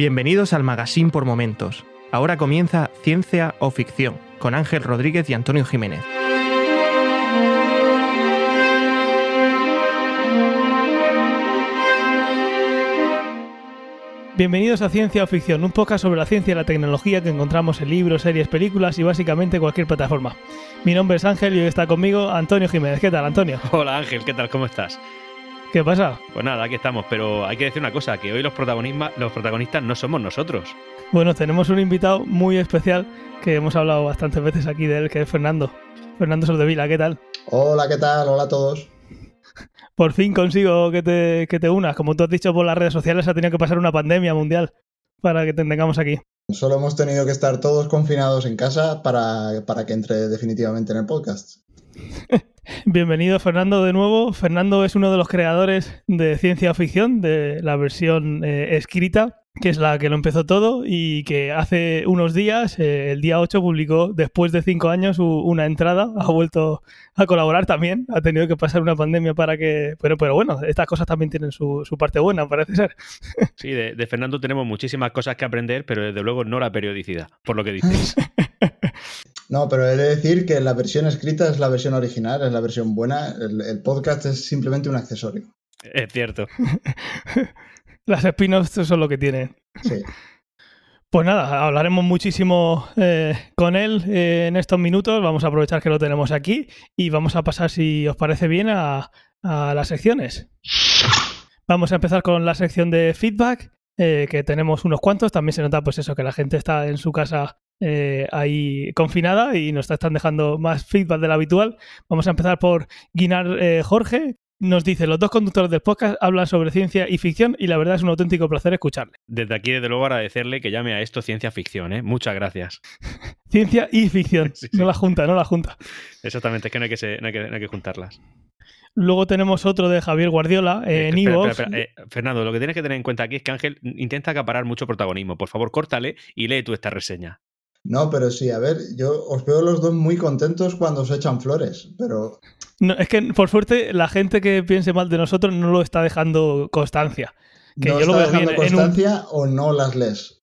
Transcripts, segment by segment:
Bienvenidos al Magazine por Momentos. Ahora comienza Ciencia o Ficción con Ángel Rodríguez y Antonio Jiménez. Bienvenidos a Ciencia o Ficción, un podcast sobre la ciencia y la tecnología que encontramos en libros, series, películas y básicamente cualquier plataforma. Mi nombre es Ángel y hoy está conmigo Antonio Jiménez. ¿Qué tal, Antonio? Hola Ángel, ¿qué tal? ¿Cómo estás? ¿Qué pasa? Pues nada, aquí estamos, pero hay que decir una cosa, que hoy los, los protagonistas no somos nosotros. Bueno, tenemos un invitado muy especial que hemos hablado bastantes veces aquí de él, que es Fernando. Fernando Soldevila, ¿qué tal? Hola, ¿qué tal? Hola a todos. Por fin consigo que te, que te unas. Como tú has dicho por las redes sociales, ha tenido que pasar una pandemia mundial para que te tengamos aquí. Solo hemos tenido que estar todos confinados en casa para, para que entre definitivamente en el podcast. Bienvenido Fernando de nuevo. Fernando es uno de los creadores de ciencia ficción, de la versión eh, escrita que es la que lo empezó todo y que hace unos días, eh, el día 8, publicó, después de cinco años, una entrada, ha vuelto a colaborar también, ha tenido que pasar una pandemia para que... Pero, pero bueno, estas cosas también tienen su, parte buena, parece ser. Sí, de, Fernando tenemos muchísimas cosas que aprender, pero desde luego no la periodicidad, por lo que dices. No, pero he de decir que la versión escrita es la versión original, es la versión buena, el podcast es simplemente un accesorio. Es cierto. Las spin-offs son lo que tienen. Sí. Pues nada, hablaremos muchísimo eh, con él eh, en estos minutos. Vamos a aprovechar que lo tenemos aquí y vamos a pasar, si os parece bien, a, las secciones. Vamos a empezar con la sección de feedback, eh, que tenemos unos cuantos. También se nota, pues eso, que la gente está en su casa ahí confinada y nos están dejando más feedback del habitual. Vamos a empezar por Guinar Jorge, nos dice, los dos conductores del podcast hablan sobre ciencia y ficción y la verdad es un auténtico placer escucharle. Desde aquí, desde luego, agradecerle que llame a esto ciencia ficción, ¿eh? Muchas gracias. ciencia y ficción. No la junta, no la junta. Exactamente, es que no hay que, no hay que, juntarlas. Luego tenemos otro de Javier Guardiola eh, en. Eh, Fernando, lo que tienes que tener en cuenta aquí es que Ángel intenta acaparar mucho protagonismo. Por favor, córtale y lee tú esta reseña. No, pero sí, a ver, yo os veo los dos muy contentos cuando os echan flores, pero... No, es que por suerte la gente que piense mal de nosotros no lo está dejando constancia. Que yo lo veo dejando constancia o no las lees?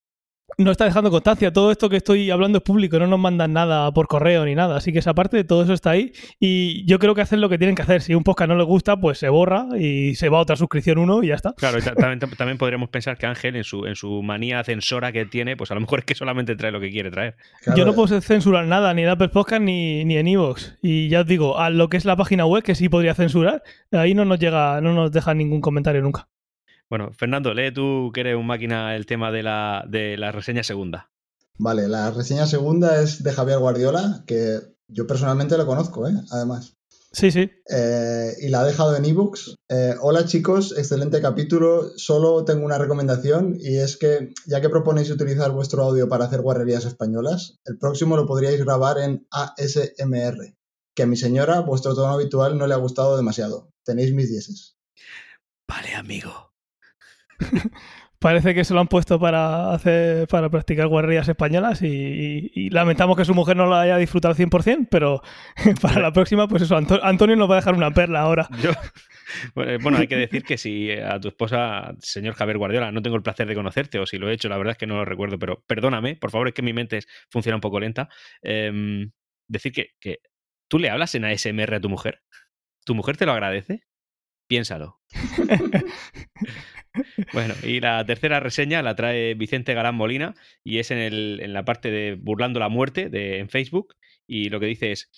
No está dejando constancia. Todo esto que estoy hablando es público, no nos mandan nada por correo ni nada. Así que esa parte de todo eso está ahí. Y yo creo que hacen lo que tienen que hacer. Si un podcast no les gusta, pues se borra y se va a otra suscripción uno y ya está. Claro, también, también, podríamos pensar que Ángel, en su, en su manía censora que tiene, pues a lo mejor es que solamente trae lo que quiere traer. Yo no puedo censurar nada, ni en Apple Podcast ni, ni en Evox. Y ya os digo, a lo que es la página web, que sí podría censurar, ahí no nos llega, no nos deja ningún comentario nunca. Bueno, Fernando, lee tú que eres un máquina el tema de la, de la reseña segunda. Vale, la reseña segunda es de Javier Guardiola, que yo personalmente lo conozco, ¿eh? además. Sí, sí. Eh, y la ha dejado en ebooks. Eh, hola chicos, excelente capítulo. Solo tengo una recomendación y es que ya que proponéis utilizar vuestro audio para hacer guarrerías españolas, el próximo lo podríais grabar en ASMR, que a mi señora vuestro tono habitual no le ha gustado demasiado. Tenéis mis dieces. Vale, amigo. Parece que se lo han puesto para hacer para practicar guarrerías españolas y, lamentamos que su mujer no la haya disfrutado al 100%, pero para la próxima, pues eso, Antonio nos va a dejar una perla ahora. bueno, hay que decir que si a tu esposa, señor Javier Guardiola, no tengo el placer de conocerte o si lo he hecho, la verdad es que no lo recuerdo, pero perdóname, por favor, es que mi mente funciona un poco lenta. Em, decir que, que tú le hablas en ASMR a tu mujer. ¿Tu mujer te lo agradece? Piénsalo. Bueno, y la tercera reseña la trae Vicente Galán Molina y es en, el, en la parte de Burlando la Muerte de, en Facebook. Y lo que dice es: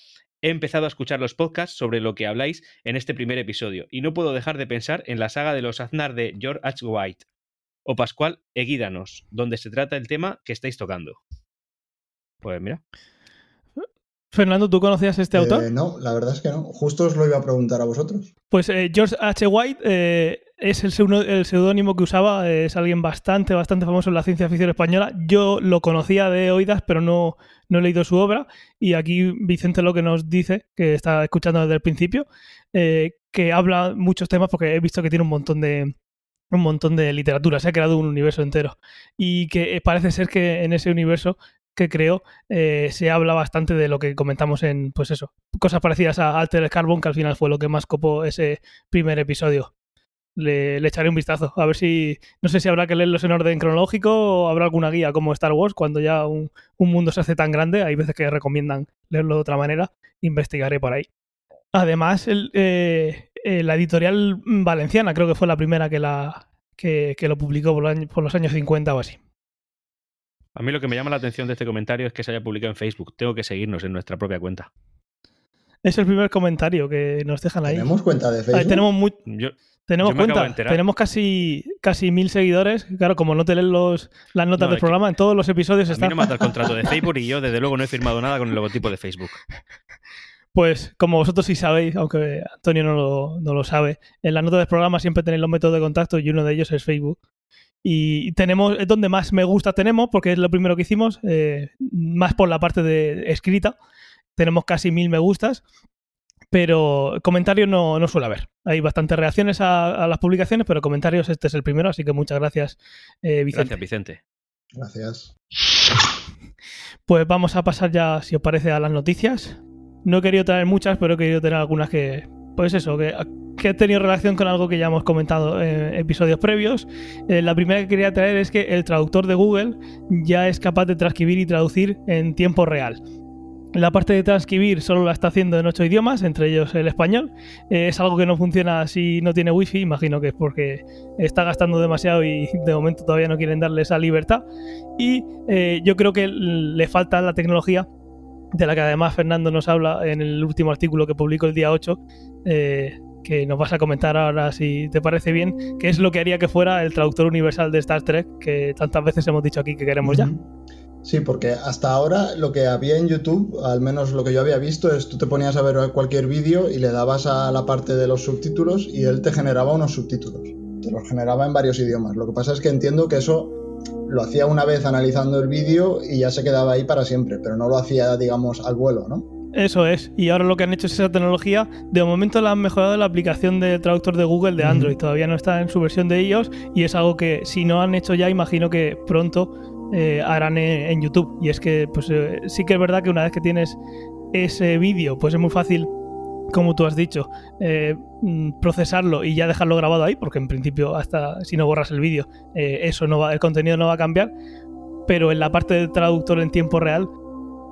He empezado a escuchar los podcasts sobre lo que habláis en este primer episodio y no puedo dejar de pensar en la saga de los Aznar de George H. White o Pascual Eguídanos, donde se trata el tema que estáis tocando. Pues mira. Fernando, ¿tú conocías este eh, autor? No, la verdad es que no. Justo os lo iba a preguntar a vosotros. Pues eh, George H. White eh, es el, seudónimo que usaba, es alguien bastante, bastante famoso en la ciencia ficción española. Yo lo conocía de oídas, pero no, no he leído su obra. Y aquí Vicente lo que nos dice, que está escuchando desde el principio, que habla muchos temas porque he visto que tiene un montón de, un montón de literatura, se ha creado un universo entero. Y que parece ser que en ese universo que creo eh, se habla bastante de lo que comentamos en, pues eso, cosas parecidas a Alter Carbon, que al final fue lo que más copó ese primer episodio. Le, echaré un vistazo. A ver si, no sé si habrá que leerlos en orden cronológico o habrá alguna guía como Star Wars, cuando ya un, mundo se hace tan grande, hay veces que recomiendan leerlo de otra manera, investigaré por ahí. Además, el, eh, eh, la editorial valenciana creo que fue la primera que, la, que, lo publicó por, por los años 50 o así. A mí lo que me llama la atención de este comentario es que se haya publicado en Facebook. Tengo que seguirnos en nuestra propia cuenta. Es el primer comentario que nos dejan ahí. ¿Tenemos cuenta de Facebook? tenemos tenemos cuenta. Tenemos casi, casi mil seguidores. Claro, como no te leen los, las notas del programa, en todos los episodios a están. Mí no mata el contrato de Facebook y yo, desde luego, no he firmado nada con el logotipo de Facebook. Pues como vosotros sí sabéis, aunque Antonio no lo, no lo sabe, en las notas del programa siempre tenéis los métodos de contacto y uno de ellos es Facebook. Y tenemos, es donde más me gusta tenemos, porque es lo primero que hicimos, eh, más por la parte de escrita. Tenemos casi mil me gustas, pero comentarios no, no suele haber. Hay bastantes reacciones a, las publicaciones, pero comentarios este es el primero, así que muchas gracias, eh, Vicente. Gracias, Vicente. Gracias. Pues vamos a pasar ya, si os parece, a las noticias. No he querido traer muchas, pero he querido tener algunas que, pues eso, que, que ha tenido relación con algo que ya hemos comentado en episodios previos. Eh, la primera que quería traer es que el traductor de Google ya es capaz de transcribir y traducir en tiempo real. La parte de transcribir solo la está haciendo en ocho idiomas, entre ellos el español. Eh, es algo que no funciona si no tiene wifi, imagino que es porque está gastando demasiado y de momento todavía no quieren darle esa libertad. Y eh, yo creo que le falta la tecnología de la que además Fernando nos habla en el último artículo que publicó el día 8, eh, que nos vas a comentar ahora si te parece bien, que es lo que haría que fuera el traductor universal de Star Trek, que tantas veces hemos dicho aquí que queremos ya. Sí, porque hasta ahora lo que había en YouTube, al menos lo que yo había visto, es tú te ponías a ver cualquier vídeo y le dabas a la parte de los subtítulos y él te generaba unos subtítulos. Te los generaba en varios idiomas. Lo que pasa es que entiendo que eso lo hacía una vez analizando el vídeo y ya se quedaba ahí para siempre, pero no lo hacía, digamos, al vuelo, ¿no? Eso es, y ahora lo que han hecho es esa tecnología. De momento la han mejorado la aplicación de traductor de Google de Android, todavía no está en su versión de iOS y es algo que si no han hecho ya, imagino que pronto eh, harán en, YouTube. Y es que pues eh, sí que es verdad que una vez que tienes ese vídeo, pues es muy fácil como tú has dicho, eh, mm, procesarlo y ya dejarlo grabado ahí, porque en principio hasta si no borras el vídeo, eh, eso no va, el contenido no va a cambiar. Pero en la parte del traductor en tiempo real.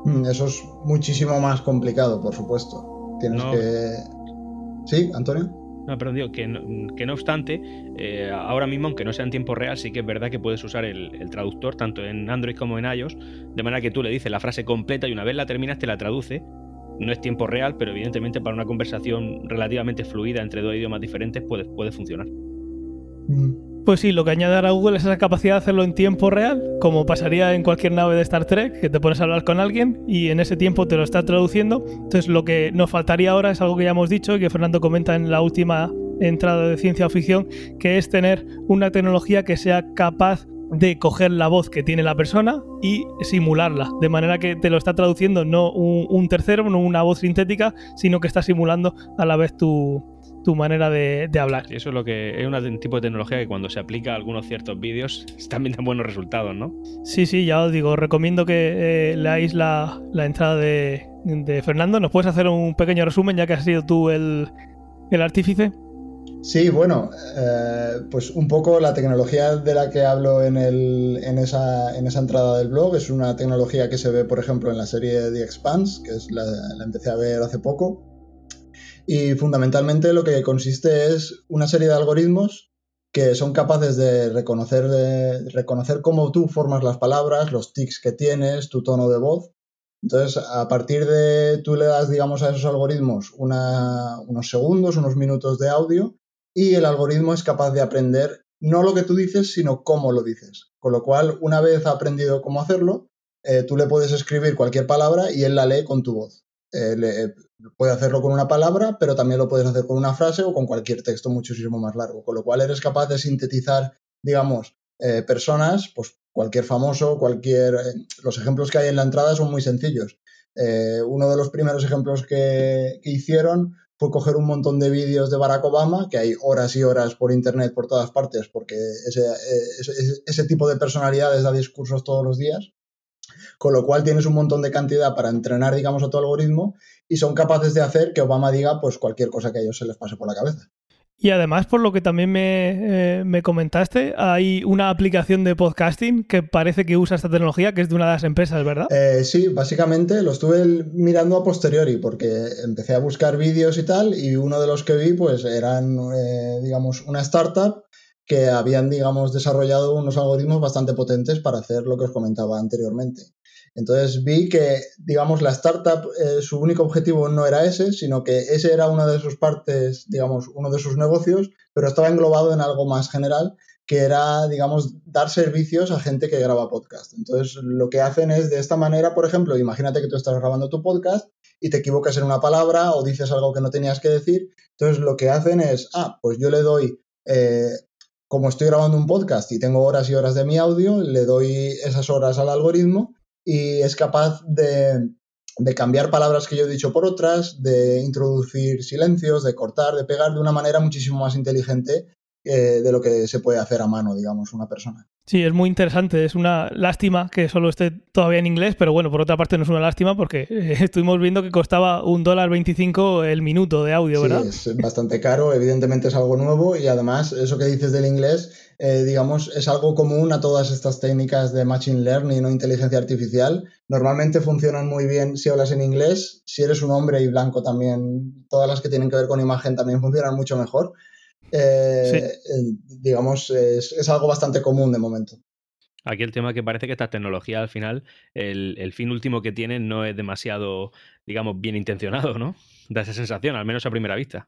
Mm, eso es muchísimo más complicado, por supuesto. Tienes que. ¿Sí, Antonio? No, pero digo que no, que no obstante, eh, ahora mismo, aunque no sea en tiempo real, sí que es verdad que puedes usar el, traductor tanto en Android como en iOS, de manera que tú le dices la frase completa y una vez la terminas te la traduce no es tiempo real, pero evidentemente para una conversación relativamente fluida entre dos idiomas diferentes puede, puede funcionar. Mm. Pues sí, lo que añade a Google es esa capacidad de hacerlo en tiempo real, como pasaría en cualquier nave de Star Trek, que te pones a hablar con alguien y en ese tiempo te lo está traduciendo. Entonces lo que nos faltaría ahora es algo que ya hemos dicho y que Fernando comenta en la última entrada de ciencia ficción, que es tener una tecnología que sea capaz de coger la voz que tiene la persona y simularla, de manera que te lo está traduciendo no un, tercero, no una voz sintética, sino que está simulando a la vez tu, manera de, hablar. eso es lo que es un tipo de tecnología que cuando se aplica a algunos ciertos vídeos también da buenos resultados, ¿no? Sí, sí, ya os digo, recomiendo que eh, leáis la, entrada de, Fernando. ¿Nos puedes hacer un pequeño resumen ya que has sido tú el, el artífice? Sí, bueno, eh, pues un poco la tecnología de la que hablo en, en, esa, en, esa, entrada del blog es una tecnología que se ve, por ejemplo, en la serie The Expanse, que es la, empecé a ver hace poco. Y fundamentalmente lo que consiste es una serie de algoritmos que son capaces de reconocer, de reconocer cómo tú formas las palabras, los tics que tienes, tu tono de voz. Entonces, a partir de tú le das, digamos, a esos algoritmos unos segundos, unos minutos de audio y el algoritmo es capaz de aprender no lo que tú dices, sino cómo lo dices. Con lo cual, una vez aprendido cómo hacerlo, eh, tú le puedes escribir cualquier palabra y él la lee con tu voz. Eh, eh, puede hacerlo con una palabra, pero también lo puedes hacer con una frase o con cualquier texto muchísimo más largo. Con lo cual, eres capaz de sintetizar, digamos, personas, pues cualquier famoso, cualquier... los ejemplos que hay en la entrada son muy sencillos. uno de los primeros ejemplos que, que hicieron fue coger un montón de vídeos de Barack Obama, que hay horas y horas por internet por todas partes, porque ese, ese, tipo de personalidades da discursos todos los días, con lo cual tienes un montón de cantidad para entrenar, digamos, a tu algoritmo y son capaces de hacer que Obama diga pues cualquier cosa que a ellos se les pase por la cabeza. Y además, por lo que también me, me, comentaste, hay una aplicación de podcasting que parece que usa esta tecnología, que es de una de las empresas, ¿verdad? Eh, sí, básicamente lo estuve mirando a posteriori, porque empecé a buscar vídeos y tal, y uno de los que vi, pues eran, eh, digamos, una startup que habían, digamos, desarrollado unos algoritmos bastante potentes para hacer lo que os comentaba anteriormente. Entonces vi que, digamos, la startup, eh, su único objetivo no era ese, sino que ese era una de sus partes, digamos, uno de sus negocios, pero estaba englobado en algo más general, que era, digamos, dar servicios a gente que graba podcast. Entonces, lo que hacen es, de esta manera, por ejemplo, imagínate que tú estás grabando tu podcast y te equivocas en una palabra o dices algo que no tenías que decir. Entonces, lo que hacen es, ah, pues yo le doy eh, como estoy grabando un podcast y tengo horas y horas de mi audio, le doy esas horas al algoritmo y es capaz de, cambiar palabras que yo he dicho por otras, de introducir silencios, de cortar, de pegar de una manera muchísimo más inteligente eh, de lo que se puede hacer a mano, digamos, una persona. Sí, es muy interesante. Es una lástima que solo esté todavía en inglés, pero bueno, por otra parte no es una lástima porque eh, estuvimos viendo que costaba un dólar 25 el minuto de audio, ¿verdad? Sí, es bastante caro, evidentemente es algo nuevo y además eso que dices del inglés, eh, digamos, es algo común a todas estas técnicas de machine learning o inteligencia artificial. Normalmente funcionan muy bien si hablas en inglés, si eres un hombre y blanco también, todas las que tienen que ver con imagen también funcionan mucho mejor. Eh, digamos, es, algo bastante común de momento. Aquí el tema que parece que esta tecnología al final, el, fin último que tienen no es demasiado, digamos, bien intencionado, ¿no? Da esa sensación, al menos a primera vista.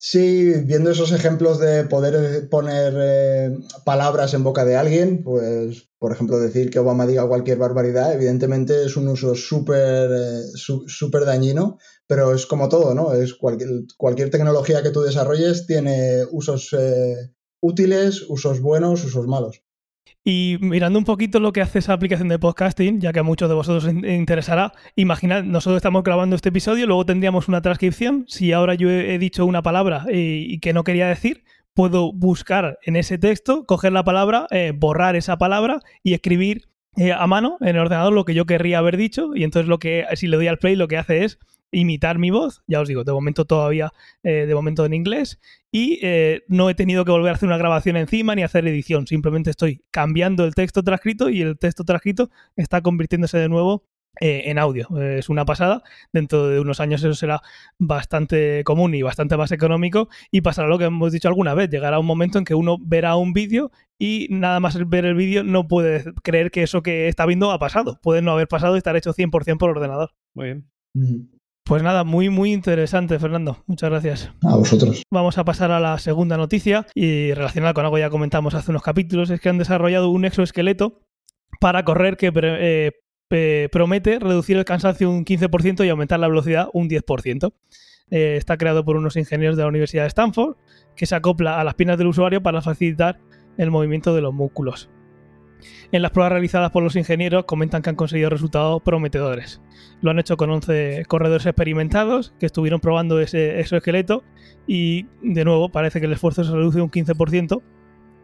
Sí, viendo esos ejemplos de poder poner eh, palabras en boca de alguien, pues, por ejemplo, decir que Obama diga cualquier barbaridad, evidentemente es un uso súper eh, dañino, pero es como todo, ¿no? Es cualquier, cualquier tecnología que tú desarrolles tiene usos eh, útiles, usos buenos, usos malos. Y mirando un poquito lo que hace esa aplicación de podcasting, ya que a muchos de vosotros interesará, imaginad, nosotros estamos grabando este episodio, luego tendríamos una transcripción. Si ahora yo he dicho una palabra y, que no quería decir, puedo buscar en ese texto, coger la palabra, eh, borrar esa palabra y escribir eh, a mano en el ordenador lo que yo querría haber dicho. Y entonces lo que, si le doy al play, lo que hace es imitar mi voz, ya os digo, de momento todavía, eh, de momento en inglés, y eh, no he tenido que volver a hacer una grabación encima ni hacer edición, simplemente estoy cambiando el texto transcrito y el texto transcrito está convirtiéndose de nuevo eh, en audio. es una pasada, dentro de unos años eso será bastante común y bastante más económico y pasará lo que hemos dicho alguna vez, llegará un momento en que uno verá un vídeo y nada más ver el vídeo no puede creer que eso que está viendo ha pasado, puede no haber pasado y estar hecho 100% por ordenador. Muy bien. Pues nada, muy, muy interesante, Fernando. Muchas gracias. A vosotros. Vamos a pasar a la segunda noticia y relacionada con algo que ya comentamos hace unos capítulos, es que han desarrollado un exoesqueleto para correr que eh, promete reducir el cansancio un 15% y aumentar la velocidad un 10%. Eh, está creado por unos ingenieros de la Universidad de Stanford que se acopla a las piernas del usuario para facilitar el movimiento de los músculos. En las pruebas realizadas por los ingenieros comentan que han conseguido resultados prometedores. Lo han hecho con 11 corredores experimentados que estuvieron probando ese exoesqueleto y de nuevo parece que el esfuerzo se reduce un 15%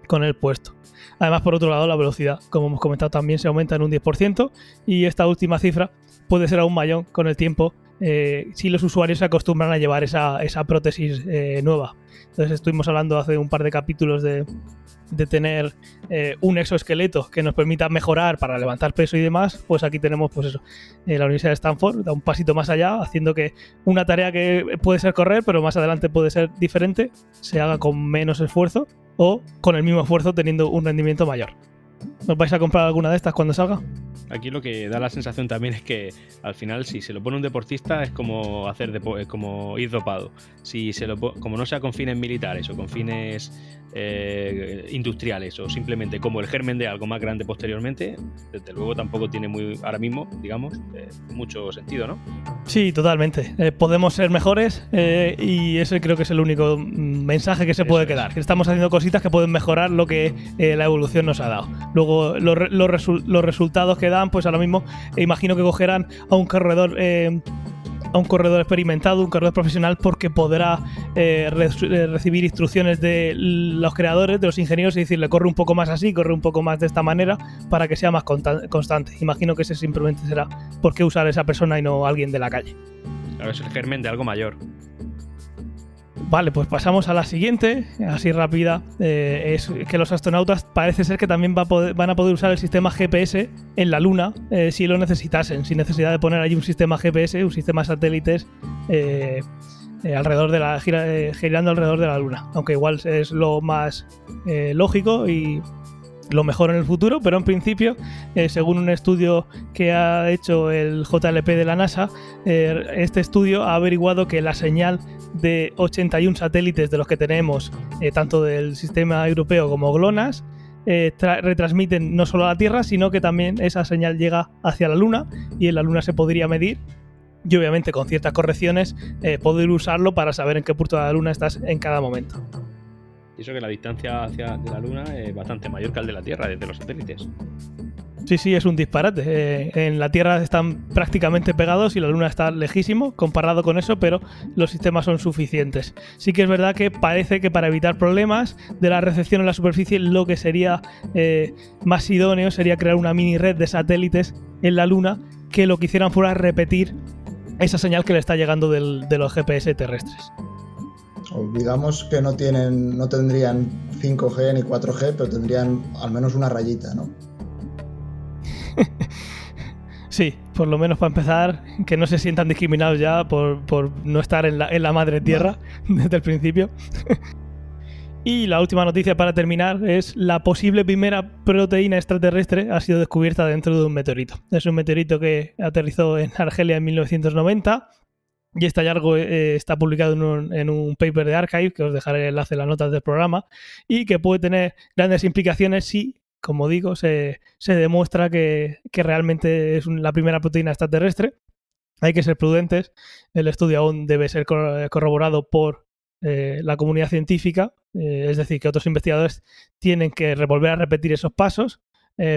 con el puesto. Además, por otro lado, la velocidad, como hemos comentado, también se aumenta en un 10% y esta última cifra puede ser aún mayor con el tiempo eh, si los usuarios se acostumbran a llevar esa, prótesis eh, nueva. Entonces estuvimos hablando hace un par de capítulos de, de tener eh, un exoesqueleto que nos permita mejorar para levantar peso y demás, pues aquí tenemos pues eso, la Universidad de Stanford da un pasito más allá, haciendo que una tarea que puede ser correr, pero más adelante puede ser diferente, se haga con menos esfuerzo o con el mismo esfuerzo teniendo un rendimiento mayor. ¿Os vais a comprar alguna de estas cuando salga? Aquí lo que da la sensación también es que al final si se lo pone un deportista es como hacer como ir dopado. Si se lo como no sea con fines militares o con fines eh, industriales o simplemente como el germen de algo más grande posteriormente, desde luego tampoco tiene muy ahora mismo, digamos, eh, mucho sentido, ¿no? Sí, totalmente. Eh, podemos ser mejores y ese creo que es el único mensaje que se puede quedar. Estamos haciendo cositas que pueden mejorar lo que la evolución nos ha dado. Luego los resultados que dan, pues ahora mismo imagino que cogerán a un corredor a un corredor experimentado, un corredor profesional, porque podrá eh, eh, recibir instrucciones de los creadores, de los ingenieros, y decirle corre un poco más así, corre un poco más de esta manera, para que sea más constante. Imagino que ese simplemente será por qué usar a esa persona y no alguien de la calle. Claro, es el germen de algo mayor. Vale, pues pasamos a la siguiente, así rápida. Eh, es que los astronautas parece ser que también van a poder usar el sistema GPS en la Luna eh, si lo necesitasen, sin necesidad de poner allí un sistema GPS, un sistema satélites eh, alrededor de la girando alrededor de la Luna. Aunque igual es lo más lógico y lo mejor en el futuro, pero en principio, según un estudio que ha hecho el JLP de la NASA, este estudio ha averiguado que la señal de 81 satélites de los que tenemos, eh, tanto del sistema europeo como GLONASS, retransmiten no solo a la Tierra, sino que también esa señal llega hacia la Luna y en la Luna se podría medir y obviamente con ciertas correcciones poder usarlo para saber en qué punto de la Luna estás en cada momento. Y eso que la distancia hacia la Luna es bastante mayor que el de la Tierra desde los satélites. Sí, sí, es un disparate. Eh, en la Tierra están prácticamente pegados y la Luna está lejísimo comparado con eso, pero los sistemas son suficientes. Sí que es verdad que parece que para evitar problemas de la recepción en la superficie, lo que sería eh, más idóneo sería crear una mini red de satélites en la Luna que lo que hicieran fuera repetir esa señal que le está llegando de los GPS terrestres digamos que no tienen, no tendrían 5G ni 4G, pero tendrían al menos una rayita, ¿no? sí, por lo menos para empezar, que no se sientan discriminados ya por, no estar en la, madre tierra desde el principio. y la última noticia para terminar es la posible primera proteína extraterrestre ha sido descubierta dentro de un meteorito. Es un meteorito que aterrizó en Argelia en 1990 y este hallazgo eh, está publicado en un, paper de Archive, que os dejaré el enlace en las notas del programa, y que puede tener grandes implicaciones si, como digo, se, demuestra que, realmente es la primera proteína extraterrestre. Hay que ser prudentes. El estudio aún debe ser corroborado por eh, la comunidad científica, eh, es decir, que otros investigadores tienen que volver a repetir esos pasos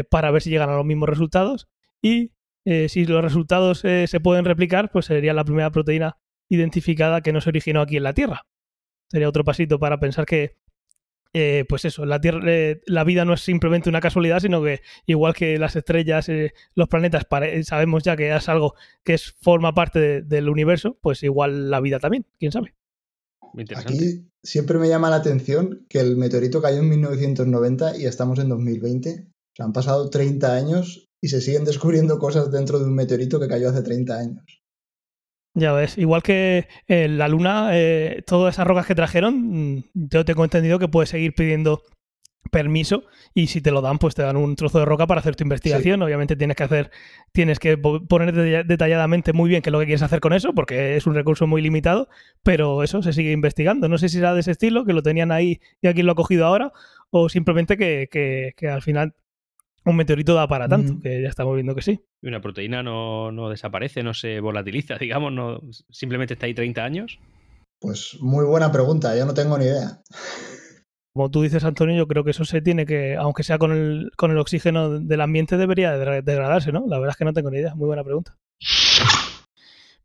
para ver si llegan a los mismos resultados. Y eh, si los resultados eh, se pueden replicar, pues sería la primera proteína identificada que no se originó aquí en la Tierra. Sería otro pasito para pensar que, eh, pues eso, la, tierra, la vida no es simplemente una casualidad, sino que igual que las estrellas, los planetas, sabemos ya que es algo que es, forma parte del universo, pues igual la vida también, quién sabe. Aquí siempre me llama la atención que el meteorito cayó en 1990 y estamos en 2020. O han pasado 30 años y se siguen descubriendo cosas dentro de un meteorito que cayó hace 30 años. Ya ves, igual que eh, la Luna, eh, todas esas rocas que trajeron, mm, yo tengo entendido que puedes seguir pidiendo permiso y si te lo dan, pues te dan un trozo de roca para hacer tu investigación. Obviamente tienes que hacer, tienes que poner detalladamente muy bien qué es lo que quieres hacer con eso, porque es un recurso muy limitado, pero eso se sigue investigando. No sé si será de ese estilo, que lo tenían ahí y alguien lo ha cogido ahora, o simplemente que, que al final un meteorito da para tanto, que ya estamos viendo que sí. ¿Y una proteína no, desaparece, no se volatiliza, digamos, no simplemente está ahí 30 años? Pues muy buena pregunta, yo no tengo ni idea. Como tú dices, Antonio, yo creo que eso se tiene que, aunque sea con el, con el oxígeno del ambiente, debería degradarse, ¿no? La verdad es que no tengo ni idea, muy buena pregunta.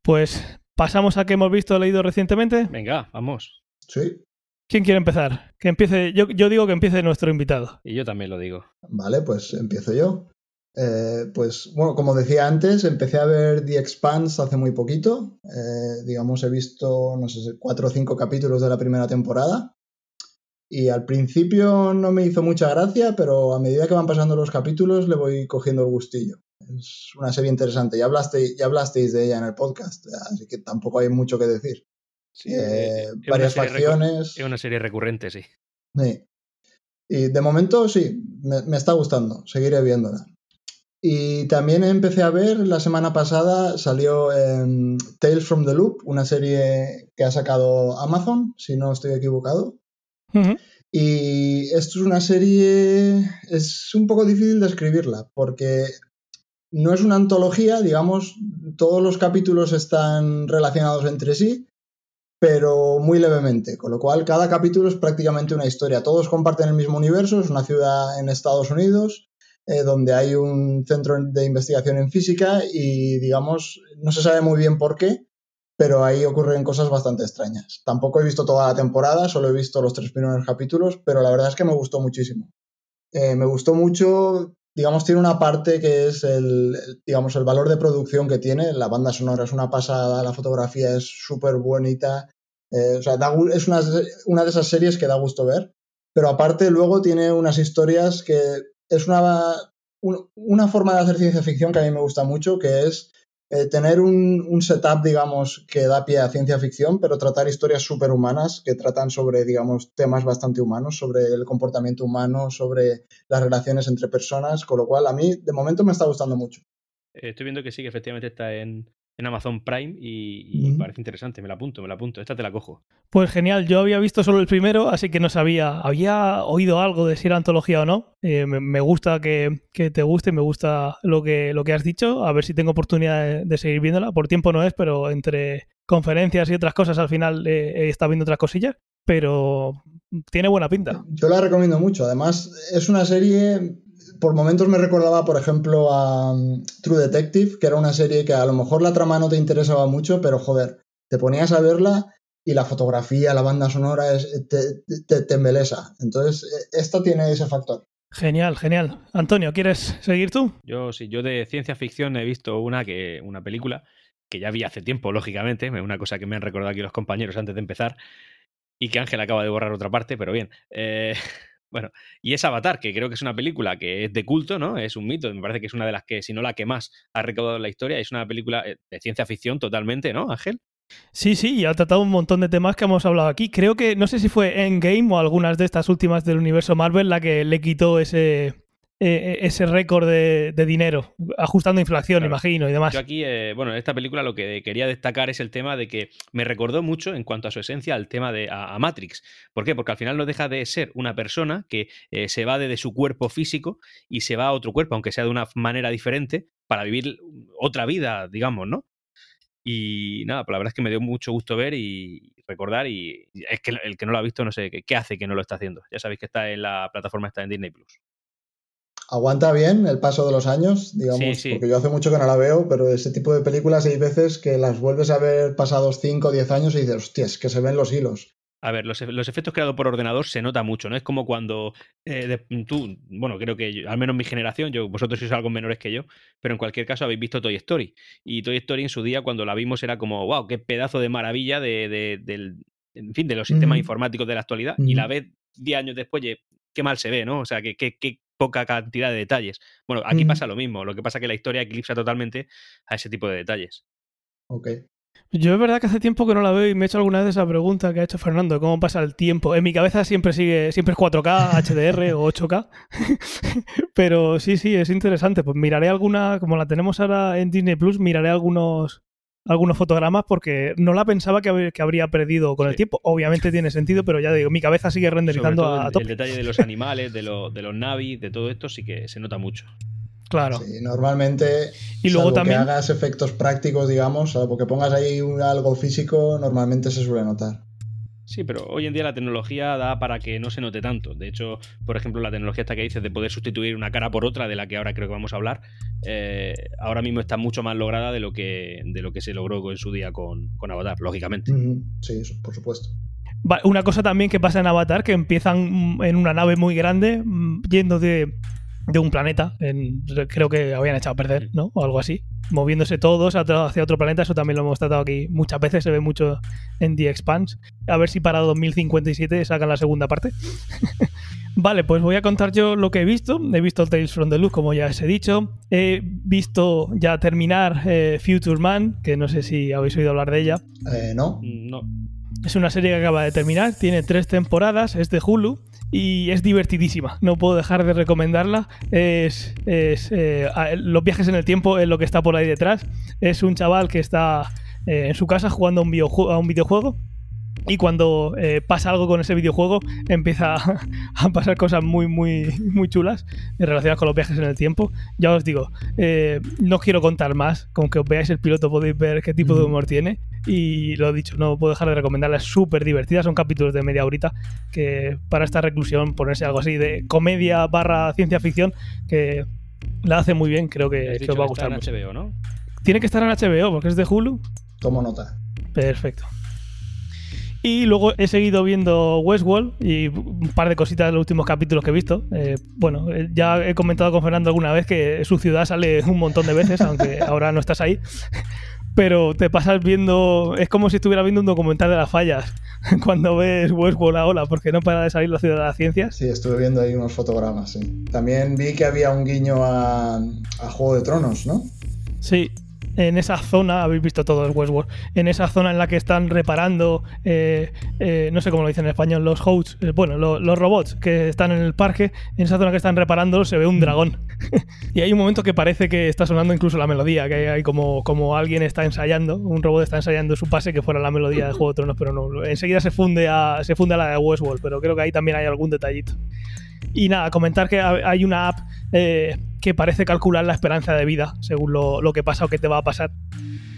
Pues pasamos a que hemos visto leído recientemente. Venga, vamos. Sí. ¿Quién quiere empezar? Que empiece. Yo, digo que empiece nuestro invitado. Y yo también lo digo. Vale, pues empiezo yo. Eh, pues bueno, como decía antes, empecé a ver The Expanse hace muy poquito. Eh, digamos, he visto, no sé, cuatro o cinco capítulos de la primera temporada. Y al principio no me hizo mucha gracia, pero a medida que van pasando los capítulos le voy cogiendo el gustillo. Es una serie interesante. Ya hablasteis, ya hablasteis de ella en el podcast, así que tampoco hay mucho que decir. Sí, eh, varias facciones. Es una serie recurrente, sí. Sí. Y de momento sí, me, está gustando, seguiré viéndola. Y también empecé a ver, la semana pasada salió em, Tales from the Loop, una serie que ha sacado Amazon, si no estoy equivocado. Y esto es una serie, es un poco difícil de escribirla, porque no es una antología, digamos, todos los capítulos están relacionados entre sí, pero muy levemente, con lo cual cada capítulo es prácticamente una historia. Todos comparten el mismo universo, es una ciudad en Estados Unidos eh, donde hay un centro de investigación en física y, digamos, no se sabe muy bien por qué, pero ahí ocurren cosas bastante extrañas. Tampoco he visto toda la temporada, solo he visto los tres primeros capítulos, pero la verdad es que me gustó muchísimo. Eh, me gustó mucho, digamos, tiene una parte que es el, digamos, el valor de producción que tiene. La banda sonora es una pasada, la fotografía es súper bonita, Eh, o sea, es una, una de esas series que da gusto ver. Pero aparte, luego tiene unas historias que es una, una forma de hacer ciencia ficción que a mí me gusta mucho, que es eh, tener un, setup, digamos, que da pie a ciencia ficción, pero tratar historias superhumanas que tratan sobre, digamos, temas bastante humanos, sobre el comportamiento humano, sobre las relaciones entre personas, con lo cual a mí de momento me está gustando mucho. Eh, estoy viendo que sí, que efectivamente está en, en Amazon Prime y, parece interesante. Me la apunto, me la apunto. Esta te la cojo. Pues genial. Yo había visto solo el primero, así que no sabía. Había oído algo de si era antología o no. Eh, me, gusta que, te guste, me gusta lo que, lo que has dicho. A ver si tengo oportunidad de, seguir viéndola. Por tiempo no es, pero entre conferencias y otras cosas al final he estado viendo otras cosillas. Pero tiene buena pinta. Yo la recomiendo mucho. Además, es una serie por momentos me recordaba, por ejemplo, a mm, True Detective, que era una serie que a lo mejor la trama no te interesaba mucho, pero joder, te ponías a verla y la fotografía, la banda sonora es, te, te, embelesa. Entonces, e, esta tiene ese factor. Genial, genial. Antonio, ¿quieres seguir tú? Yo sí, yo de ciencia ficción he visto una que una película que ya vi hace tiempo, lógicamente, una cosa que me han recordado aquí los compañeros antes de empezar y que Ángel acaba de borrar otra parte, pero bien. Eh, Bueno, y es Avatar, que creo que es una película que es de culto, ¿no? Es un mito, me parece que es una de las que, si no la que más ha recaudado en la historia, es una película eh, de ciencia ficción totalmente, ¿no, Ángel? Sí, sí, y ha tratado un montón de temas que hemos hablado aquí. Creo que, no sé si fue Endgame o algunas de estas últimas del universo Marvel la que le quitó ese, eh, eh, ese récord de, dinero, ajustando inflación, imagino, y demás. Yo aquí, eh, bueno, en esta película lo que quería destacar es el tema de que me recordó mucho, en cuanto a su esencia, al tema de a, Matrix. ¿Por qué? Porque al final no deja de ser una persona que se va de, su cuerpo físico y se va a otro cuerpo, aunque sea de una manera diferente, para vivir otra vida, digamos, ¿no? Y nada, pues la verdad es que me dio mucho gusto ver y recordar. Y es que el que no lo ha visto, no sé qué, hace que no lo está haciendo. Ya sabéis que está en la plataforma, está en Disney Plus aguanta bien el paso de los años, digamos, porque yo hace mucho que no la veo, pero ese tipo de películas hay veces que las vuelves a ver pasados 5 o 10 años y dices, hostia, es que se ven los hilos. A ver, los, efectos creados por ordenador se nota mucho, ¿no? Es como cuando eh, tú, bueno, creo que al menos mi generación, yo, vosotros sois algo menores que yo, pero en cualquier caso habéis visto Toy Story. Y Toy Story en su día, cuando la vimos, era como, wow, qué pedazo de maravilla de, del, en fin, de los sistemas informáticos de la actualidad. Y la vez 10 años después, qué mal se ve, ¿no? O sea, qué, qué, poca cantidad de detalles. Bueno, aquí pasa lo mismo, lo que pasa es que la historia eclipsa totalmente a ese tipo de detalles. Ok. Yo es verdad que hace tiempo que no la veo y me he hecho alguna vez esa pregunta que ha hecho Fernando, cómo pasa el tiempo. En mi cabeza siempre sigue, siempre es 4K, HDR o 8K. Pero sí, sí, es interesante. Pues miraré alguna, como la tenemos ahora en Disney Plus, miraré algunos algunos fotogramas porque no la pensaba que, habría perdido con el tiempo. Obviamente tiene sentido, pero ya digo, mi cabeza sigue renderizando a, El detalle de los animales, de, de los navis, de todo esto sí que se nota mucho. Claro. Sí, normalmente, y luego también que hagas efectos prácticos, digamos, o que pongas ahí algo físico, normalmente se suele notar. Sí, pero hoy en día la tecnología da para que no se note tanto. De hecho, por ejemplo, la tecnología esta que dices de poder sustituir una cara por otra, de la que ahora creo que vamos a hablar, eh, ahora mismo está mucho más lograda de lo que, de lo que se logró en su día con, Avatar, lógicamente. Sí, por supuesto. Una cosa también que pasa en Avatar, que empiezan en una nave muy grande, mm, yendo de de un planeta. En, creo que habían echado a perder, ¿no? O algo así. Moviéndose todos hacia otro planeta. Eso también lo hemos tratado aquí muchas veces. Se ve mucho en The Expanse. A ver si para 2057 sacan la segunda parte. vale, pues voy a contar yo lo que he visto. He visto Tales from the Loop, como ya os he dicho. He visto ya terminar eh, Future Man, que no sé si habéis oído hablar de ella. Eh, no. No. Es una serie que acaba de terminar, tiene tres temporadas, es de Hulu y es divertidísima. No puedo dejar de recomendarla. Es, eh, los viajes en el tiempo es lo que está por ahí detrás. Es un chaval que está eh, en su casa jugando a un videojuego y cuando eh, pasa algo con ese videojuego empieza a, pasar cosas muy muy muy chulas relacionadas con los viajes en el tiempo. Ya os digo eh, no quiero contar más con que os veáis el piloto podéis ver qué tipo de humor tiene. Y lo he dicho no puedo dejar de recomendarla es súper divertida son capítulos de media horita que para esta reclusión ponerse algo así de comedia barra ciencia ficción que la hace muy bien creo que, os va a gustar mucho. HBO, ¿no? tiene que estar en HBO porque es de Hulu. Tomo nota. Perfecto y luego he seguido viendo Westworld y un par de cositas de los últimos capítulos que he visto. Eh, bueno, eh, ya he comentado con Fernando alguna vez que su ciudad sale un montón de veces, aunque ahora no estás ahí. pero te pasas viendo. Es como si estuviera viendo un documental de las fallas cuando ves Westworld ahora, porque no para de salir la ciudad de las ciencias. Sí, estuve viendo ahí unos fotogramas, sí. También vi que había un guiño a, a Juego de Tronos, ¿no? Sí, en esa zona, habéis visto todo el Westworld, en esa zona en la que están reparando, eh, eh, no sé cómo lo dicen en español, los hosts, eh, bueno, los robots que están en el parque, en esa zona que están reparando se ve un dragón. y hay un momento que parece que está sonando incluso la melodía, que hay como, como alguien está ensayando, un robot está ensayando su pase que fuera la melodía de Juego de Tronos, pero no, enseguida se funde a, se funde a la de Westworld, pero creo que ahí también hay algún detallito. Y nada, comentar que hay una app eh, que parece calcular la esperanza de vida, según lo, que pasa o que te va a pasar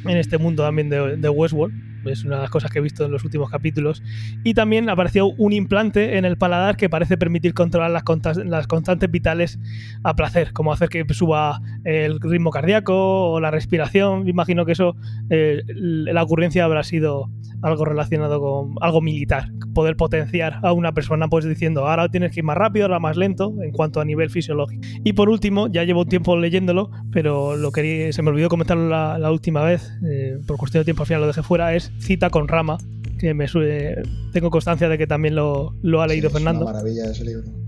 en este mundo también de, Westworld. Es una de las cosas que he visto en los últimos capítulos. Y también apareció un implante en el paladar que parece permitir controlar las, las constantes vitales a placer, como hacer que suba el ritmo cardíaco o la respiración. Imagino que eso, eh, la ocurrencia habrá sido algo relacionado con algo militar, poder potenciar a una persona pues diciendo ahora tienes que ir más rápido, ahora más lento en cuanto a nivel fisiológico. Y por último, ya llevo tiempo leyéndolo, pero lo que se me olvidó comentarlo la, última vez, eh, por cuestión de tiempo al final lo dejé fuera, es Cita con Rama, que me tengo constancia de que también lo, lo ha leído Fernando. Es una maravilla ese libro.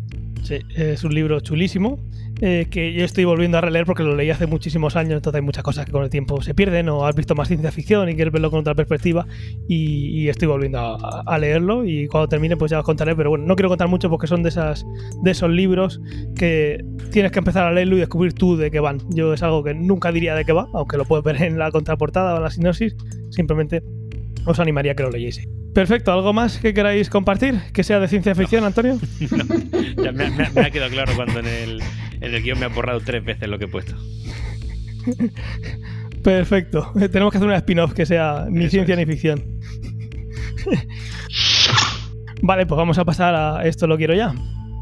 Sí, es un libro chulísimo eh, que yo estoy volviendo a releer porque lo leí hace muchísimos años, entonces hay muchas cosas que con el tiempo se pierden o has visto más ciencia ficción y quieres verlo con otra perspectiva y, estoy volviendo a, leerlo y cuando termine pues ya os contaré, pero bueno, no quiero contar mucho porque son de, esas, de esos libros que tienes que empezar a leerlo y descubrir tú de qué van. Yo es algo que nunca diría de qué va, aunque lo puedes ver en la contraportada o en la sinopsis, simplemente os animaría a que lo leyese. Perfecto, ¿algo más que queráis compartir? Que sea de ciencia ficción, Antonio. ya me, ha quedado claro cuando en el, en el guion me ha borrado tres veces lo que he puesto. Perfecto. Tenemos que hacer una spin-off que sea ni ciencia ni ficción. vale, pues vamos a pasar a esto lo quiero ya.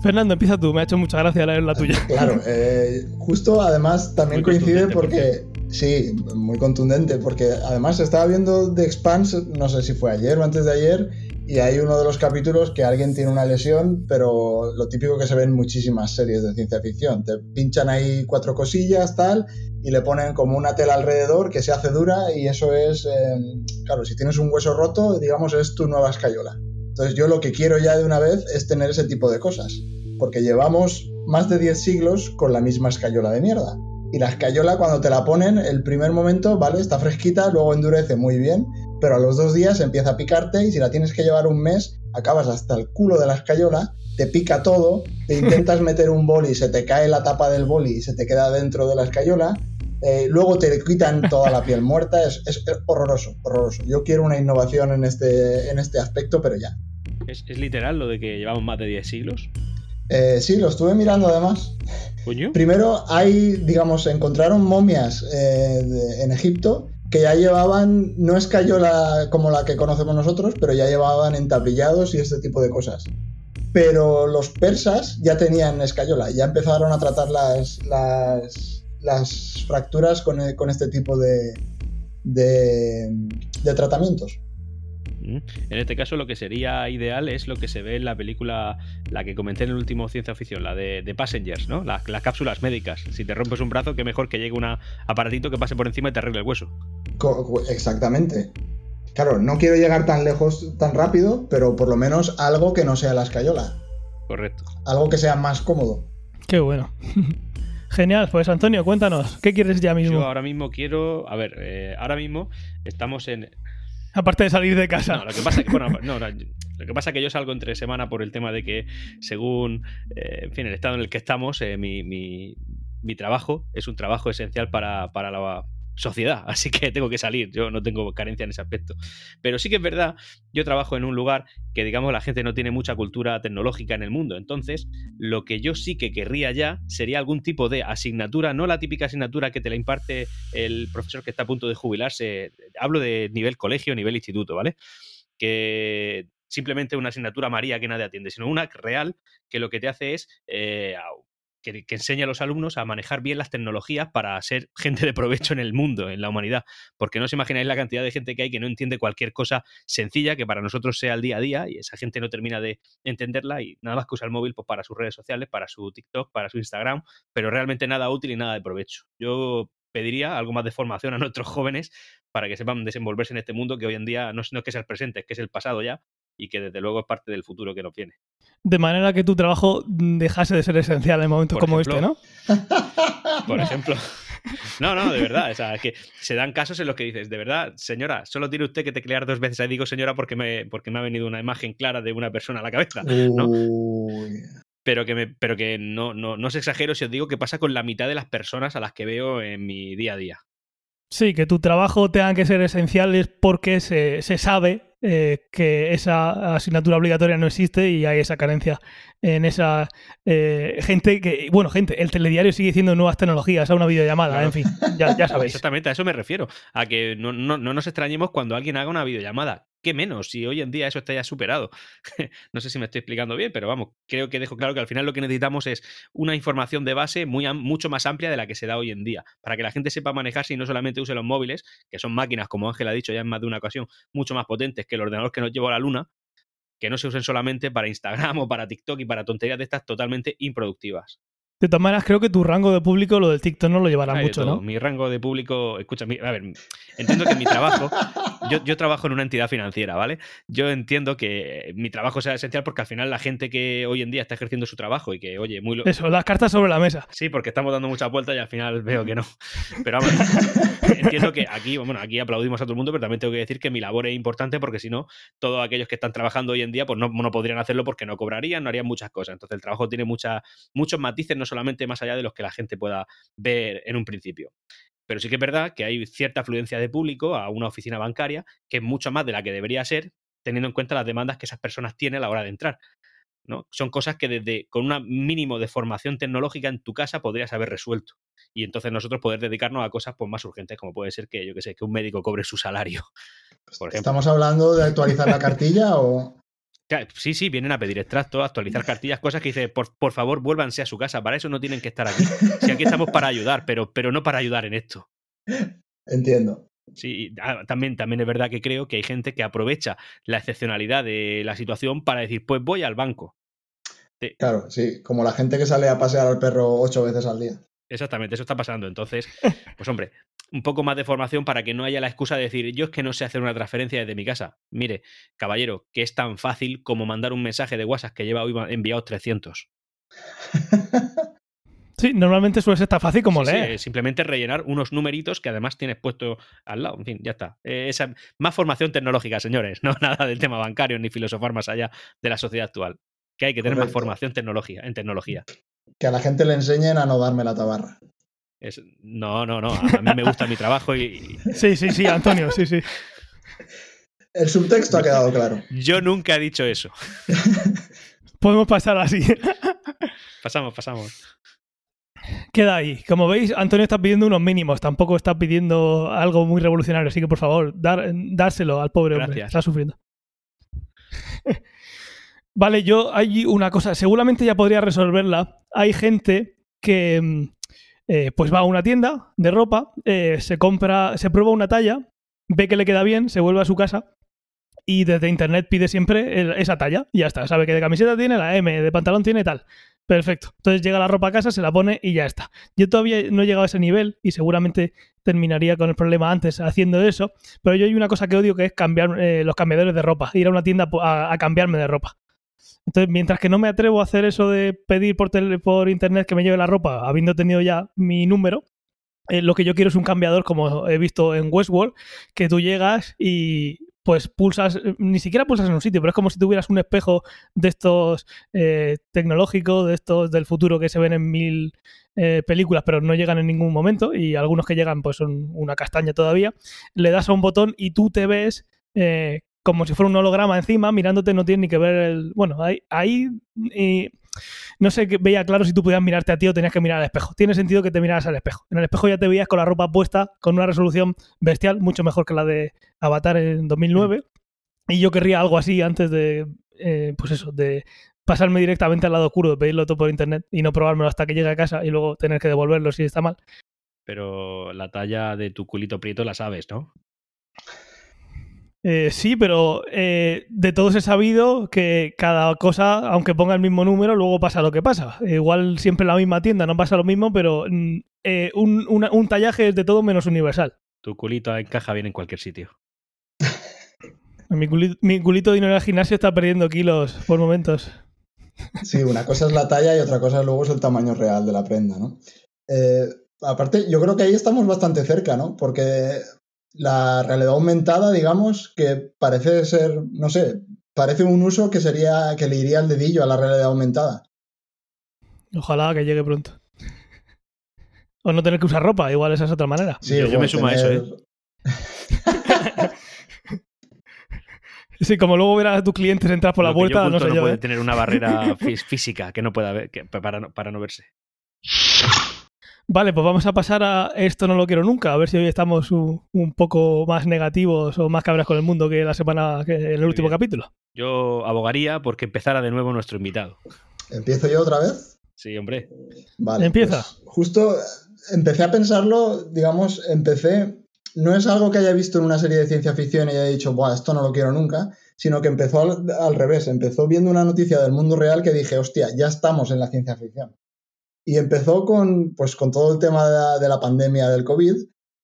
Fernando, empieza tú, me ha hecho mucha gracia leer la tuya. Claro, eh, justo además también coincide porque Sí, muy contundente, porque además estaba viendo The Expanse, no sé si fue ayer o antes de ayer, y hay uno de los capítulos que alguien tiene una lesión, pero lo típico que se ve en muchísimas series de ciencia ficción. Te pinchan ahí cuatro cosillas, tal, y le ponen como una tela alrededor que se hace dura, y eso es, em, claro, si tienes un hueso roto, digamos, es tu nueva escayola. Entonces yo lo que quiero ya de una vez es tener ese tipo de cosas, porque llevamos más de 10 siglos con la misma escayola de mierda. Y la escayola cuando te la ponen, el primer momento, ¿vale? Está fresquita, luego endurece muy bien, pero a los dos días empieza a picarte y si la tienes que llevar un mes, acabas hasta el culo de la escayola, te pica todo, te intentas meter un boli, se te cae la tapa del boli y se te queda dentro de la escayola, eh, luego te quitan toda la piel muerta, es, horroroso, horroroso. Yo quiero una innovación en este, en este aspecto, pero ya. ¿Es, literal lo de que llevamos más de 10 siglos? Eh, sí, lo estuve mirando además. Primero hay, digamos, encontraron momias eh, en Egipto que ya llevaban, no escayola como la que conocemos nosotros, pero ya llevaban entablillados y este tipo de cosas. Pero los persas ya tenían escayola, ya empezaron a tratar las, las, fracturas con, este tipo de, de tratamientos. En este caso, lo que sería ideal es lo que se ve en la película, la que comenté en el último Ciencia Ficción, la de, Passengers, ¿no? Las, cápsulas médicas. Si te rompes un brazo, qué mejor que llegue un aparatito que pase por encima y te arregle el hueso. Exactamente. Claro, no quiero llegar tan lejos tan rápido, pero por lo menos algo que no sea la escayola. Correcto. Algo que sea más cómodo. Qué bueno. Genial, pues Antonio, cuéntanos, ¿qué quieres ya mismo? Yo ahora mismo quiero, a ver, eh, ahora mismo estamos en, Aparte de salir de casa. Lo que pasa es que yo salgo entre semana por el tema de que, según, eh, en fin, el estado en el que estamos, eh, mi, mi, mi, trabajo es un trabajo esencial para, para la sociedad, así que tengo que salir, yo no tengo carencia en ese aspecto. Pero sí que es verdad, yo trabajo en un lugar que digamos la gente no tiene mucha cultura tecnológica en el mundo, entonces lo que yo sí que querría ya sería algún tipo de asignatura, no la típica asignatura que te la imparte el profesor que está a punto de jubilarse, hablo de nivel colegio, nivel instituto, ¿vale? Que simplemente una asignatura María que nadie atiende, sino una real que lo que te hace es eh, que, enseña a los alumnos a manejar bien las tecnologías para ser gente de provecho en el mundo, en la humanidad. Porque no os imagináis la cantidad de gente que hay que no entiende cualquier cosa sencilla que para nosotros sea el día a día y esa gente no termina de entenderla y nada más que usa el móvil pues, para sus redes sociales, para su TikTok, para su Instagram, pero realmente nada útil y nada de provecho. Yo pediría algo más de formación a nuestros jóvenes para que sepan desenvolverse en este mundo que hoy en día no no es que sea el presente, es que es el pasado ya y que desde luego es parte del futuro que nos viene. De manera que tu trabajo dejase de ser esencial en momentos Por como ejemplo. este, ¿no? Por ejemplo. No, no, de verdad. O sea, es que se dan casos en los que dices, de verdad, señora, solo tiene usted que teclear dos veces. Ahí digo señora porque me, porque me ha venido una imagen clara de una persona a la cabeza. Pero que, me, pero que no, no, no os exagero si os digo que pasa con la mitad de las personas a las que veo en mi día a día. Sí, que tu trabajo tenga que ser esencial es porque se, se sabe eh, que esa asignatura obligatoria no existe y hay esa carencia en esa eh, gente que, bueno, gente, el telediario sigue diciendo nuevas tecnologías a una videollamada, Claro. en fin, ya, ya sabéis. Exactamente, a eso me refiero. A que no, no, no nos extrañemos cuando alguien haga una videollamada. ¿Qué menos? Si hoy en día eso está ya superado. no sé si me estoy explicando bien, pero vamos, creo que dejo claro que al final lo que necesitamos es una información de base muy, mucho más amplia de la que se da hoy en día. Para que la gente sepa manejarse y no solamente use los móviles, que son máquinas, como Ángel ha dicho ya en más de una ocasión, mucho más potentes que el ordenador que nos llevó a la luna, que no se usen solamente para Instagram o para TikTok y para tonterías de estas totalmente improductivas. De todas maneras, creo que tu rango de público, lo del TikTok, no lo llevará Hay mucho. ¿no? Mi rango de público, escucha, mi- a ver, entiendo que mi trabajo, yo, yo trabajo en una entidad financiera, ¿vale? Yo entiendo que mi trabajo sea esencial porque al final la gente que hoy en día está ejerciendo su trabajo y que, oye, muy... lo- Eso, las cartas sobre la mesa. Sí, porque estamos dando muchas vueltas y al final veo que no. Pero vamos, entiendo que aquí, bueno, aquí aplaudimos a todo el mundo, pero también tengo que decir que mi labor es importante porque si no, todos aquellos que están trabajando hoy en día, pues no, no podrían hacerlo porque no cobrarían, no harían muchas cosas. Entonces el trabajo tiene mucha, muchos matices, no solamente más allá de los que la gente pueda ver en un principio. Pero sí que es verdad que hay cierta afluencia de público a una oficina bancaria que es mucho más de la que debería ser, teniendo en cuenta las demandas que esas personas tienen a la hora de entrar. ¿no? Son cosas que desde con un mínimo de formación tecnológica en tu casa podrías haber resuelto. Y entonces nosotros poder dedicarnos a cosas pues, más urgentes, como puede ser que, yo que sé, que un médico cobre su salario. Por ejemplo. ¿Estamos hablando de actualizar la cartilla o...? Sí, sí, vienen a pedir extractos, actualizar cartillas, cosas que dice, por, por favor, vuélvanse a su casa. Para eso no tienen que estar aquí. Si aquí estamos para ayudar, pero, pero no para ayudar en esto. Entiendo. Sí, ah, también, también es verdad que creo que hay gente que aprovecha la excepcionalidad de la situación para decir, pues voy al banco. Claro, sí, como la gente que sale a pasear al perro ocho veces al día. Exactamente, eso está pasando. Entonces, pues hombre, un poco más de formación para que no haya la excusa de decir, yo es que no sé hacer una transferencia desde mi casa. Mire, caballero, que es tan fácil como mandar un mensaje de WhatsApp que lleva hoy enviados 300. Sí, normalmente suele ser tan fácil como Sí, leer. simplemente rellenar unos numeritos que además tienes puesto al lado. En fin, ya está. Eh, esa, más formación tecnológica, señores. No nada del tema bancario ni filosofar más allá de la sociedad actual. Que hay que tener más formación tecnología, en tecnología. Que a la gente le enseñen a no darme la tabarra. Es- no, no, no. A mí me gusta mi trabajo y, Sí, sí, sí, Antonio, sí, sí. El subtexto ha quedado claro. yo nunca he dicho eso. Podemos pasar así. Pasamos, pasamos. Queda ahí. Como veis, Antonio está pidiendo unos mínimos, tampoco está pidiendo algo muy revolucionario, así que por favor, dar, dárselo al pobre hombre, Gracias. está sufriendo. vale, yo hay una cosa, seguramente ya podría resolverla. Hay gente que mm, eh, pues va a una tienda de ropa, eh, se compra, se prueba una talla, ve que le queda bien, se vuelve a su casa y desde internet pide siempre esa talla y ya está. Sabe que de camiseta tiene la M, de pantalón tiene tal. Perfecto. Entonces llega la ropa a casa, se la pone y ya está. Yo todavía no he llegado a ese nivel y seguramente terminaría con el problema antes haciendo eso. Pero yo hay una cosa que odio que es cambiar eh, los cambiadores de ropa, ir a una tienda a cambiarme de ropa. Entonces, mientras que no me atrevo a hacer eso de pedir por, internet que me lleve la ropa, habiendo tenido ya mi número, eh, lo que yo quiero es un cambiador, como he visto en Westworld, que tú llegas y pues pulsas, ni siquiera pulsas en un sitio, pero es como si tuvieras un espejo de estos eh, tecnológicos, de estos del futuro que se ven en mil eh, películas, pero no llegan en ningún momento, y algunos que llegan pues son una castaña todavía. Le das a un botón y tú te ves como si fuera un holograma encima, mirándote, no tienes ni que ver el. Bueno, ahí. ahí no sé veía claro si tú podías mirarte a ti o tenías que mirar al espejo. Tiene sentido que te miraras al espejo. En el espejo ya te veías con la ropa puesta, con una resolución bestial, mucho mejor que la de Avatar en 2009. Y yo querría algo así antes de, eh, pues eso, de pasarme directamente al lado oscuro, de pedirlo todo por internet y no probármelo hasta que llegue a casa y luego tener que devolverlo si está mal. Pero la talla de tu culito prieto la sabes, ¿no? Eh, sí, pero eh, de todos he sabido que cada cosa, aunque ponga el mismo número, luego pasa lo que pasa. Igual siempre en la misma tienda no pasa lo mismo, pero mm, eh, un, una- un tallaje de todo menos universal. Tu culito encaja bien en cualquier sitio. Mi culito, mi culito de ir al gimnasio está perdiendo kilos por momentos. Sí, una cosa es la talla y otra cosa luego es el tamaño real de la prenda, ¿no? Eh, aparte, yo creo que ahí estamos bastante cerca, ¿no? Porque la realidad aumentada, digamos, que parece ser, no sé, parece un uso que sería, que le iría al dedillo a la realidad aumentada. Ojalá que llegue pronto. O no tener que usar ropa, igual esa es otra manera. Sí, Yo- yo me sumo a eso, ¿eh? Sí, como luego ver a tus clientes entrar por la Lo que yo puerta, no sé yo. puede ¿eh? tener una barrera fí- física que no pueda ver, que- para, no, para no verse. Vale, pues vamos a pasar a esto no lo quiero nunca, a ver si hoy estamos un, un poco más negativos o más cabras con el mundo que la semana, que en el último capítulo. Yo abogaría porque empezara de nuevo nuestro invitado. ¿Empiezo yo otra vez? Sí, hombre. Vale. Empieza. pues justo empecé a pensarlo, digamos, empecé. No es algo que haya visto en una serie de ciencia ficción y haya dicho, Buah, esto no lo quiero nunca, sino que empezó al, al revés. Empezó viendo una noticia del mundo real que dije, hostia, ya estamos en la ciencia ficción. Y empezó con, pues, con todo el tema de la, de la pandemia del COVID.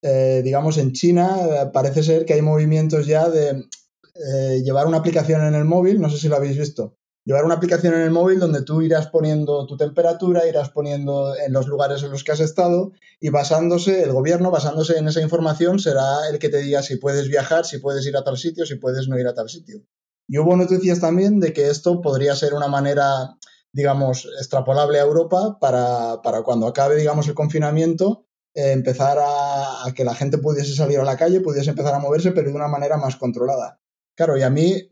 Eh, digamos, en China eh, parece ser que hay movimientos ya de eh, llevar una aplicación en el móvil, no sé si lo habéis visto, llevar una aplicación en el móvil donde tú irás poniendo tu temperatura, irás poniendo en los lugares en los que has estado y basándose, el gobierno basándose en esa información será el que te diga si puedes viajar, si puedes ir a tal sitio, si puedes no ir a tal sitio. Y hubo noticias también de que esto podría ser una manera, digamos, extrapolable a Europa para, para cuando acabe, digamos, el confinamiento, eh, empezar a, a que la gente pudiese salir a la calle, pudiese empezar a moverse, pero de una manera más controlada. Claro, y a mí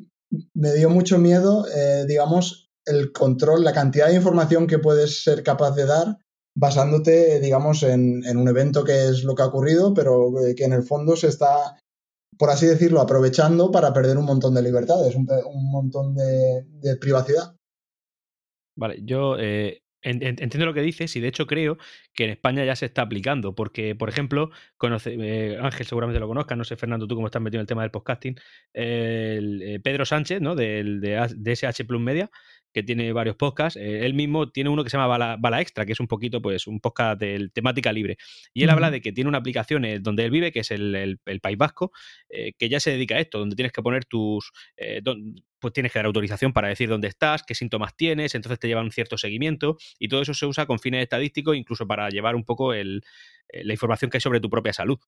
me dio mucho miedo, eh, digamos, el control, la cantidad de información que puedes ser capaz de dar basándote, digamos, en, en un evento que es lo que ha ocurrido, pero eh, que en el fondo se está, por así decirlo, aprovechando para perder un montón de libertades, un, un montón de, de privacidad. Vale, yo eh, en- en- entiendo lo que dices y de hecho creo que en España ya se está aplicando, porque, por ejemplo, conoce, eh, Ángel seguramente lo conozca, no sé, Fernando, tú cómo estás metido en el tema del podcasting, el, eh, Pedro Sánchez, ¿no? Del, de, de SH Plus Media, que tiene varios podcasts, eh, él mismo tiene uno que se llama Bala, Bala Extra, que es un poquito, pues, un podcast de temática libre. Y él habla de que tiene una aplicación eh, donde él vive, que es el, el- el País Vasco, eh, que ya se dedica a esto, donde tienes que poner tus... eh, don- pues tienes que dar autorización para decir dónde estás, qué síntomas tienes, entonces te llevan un cierto seguimiento y todo eso se usa con fines estadísticos, incluso para llevar un poco el- la información que hay sobre tu propia salud.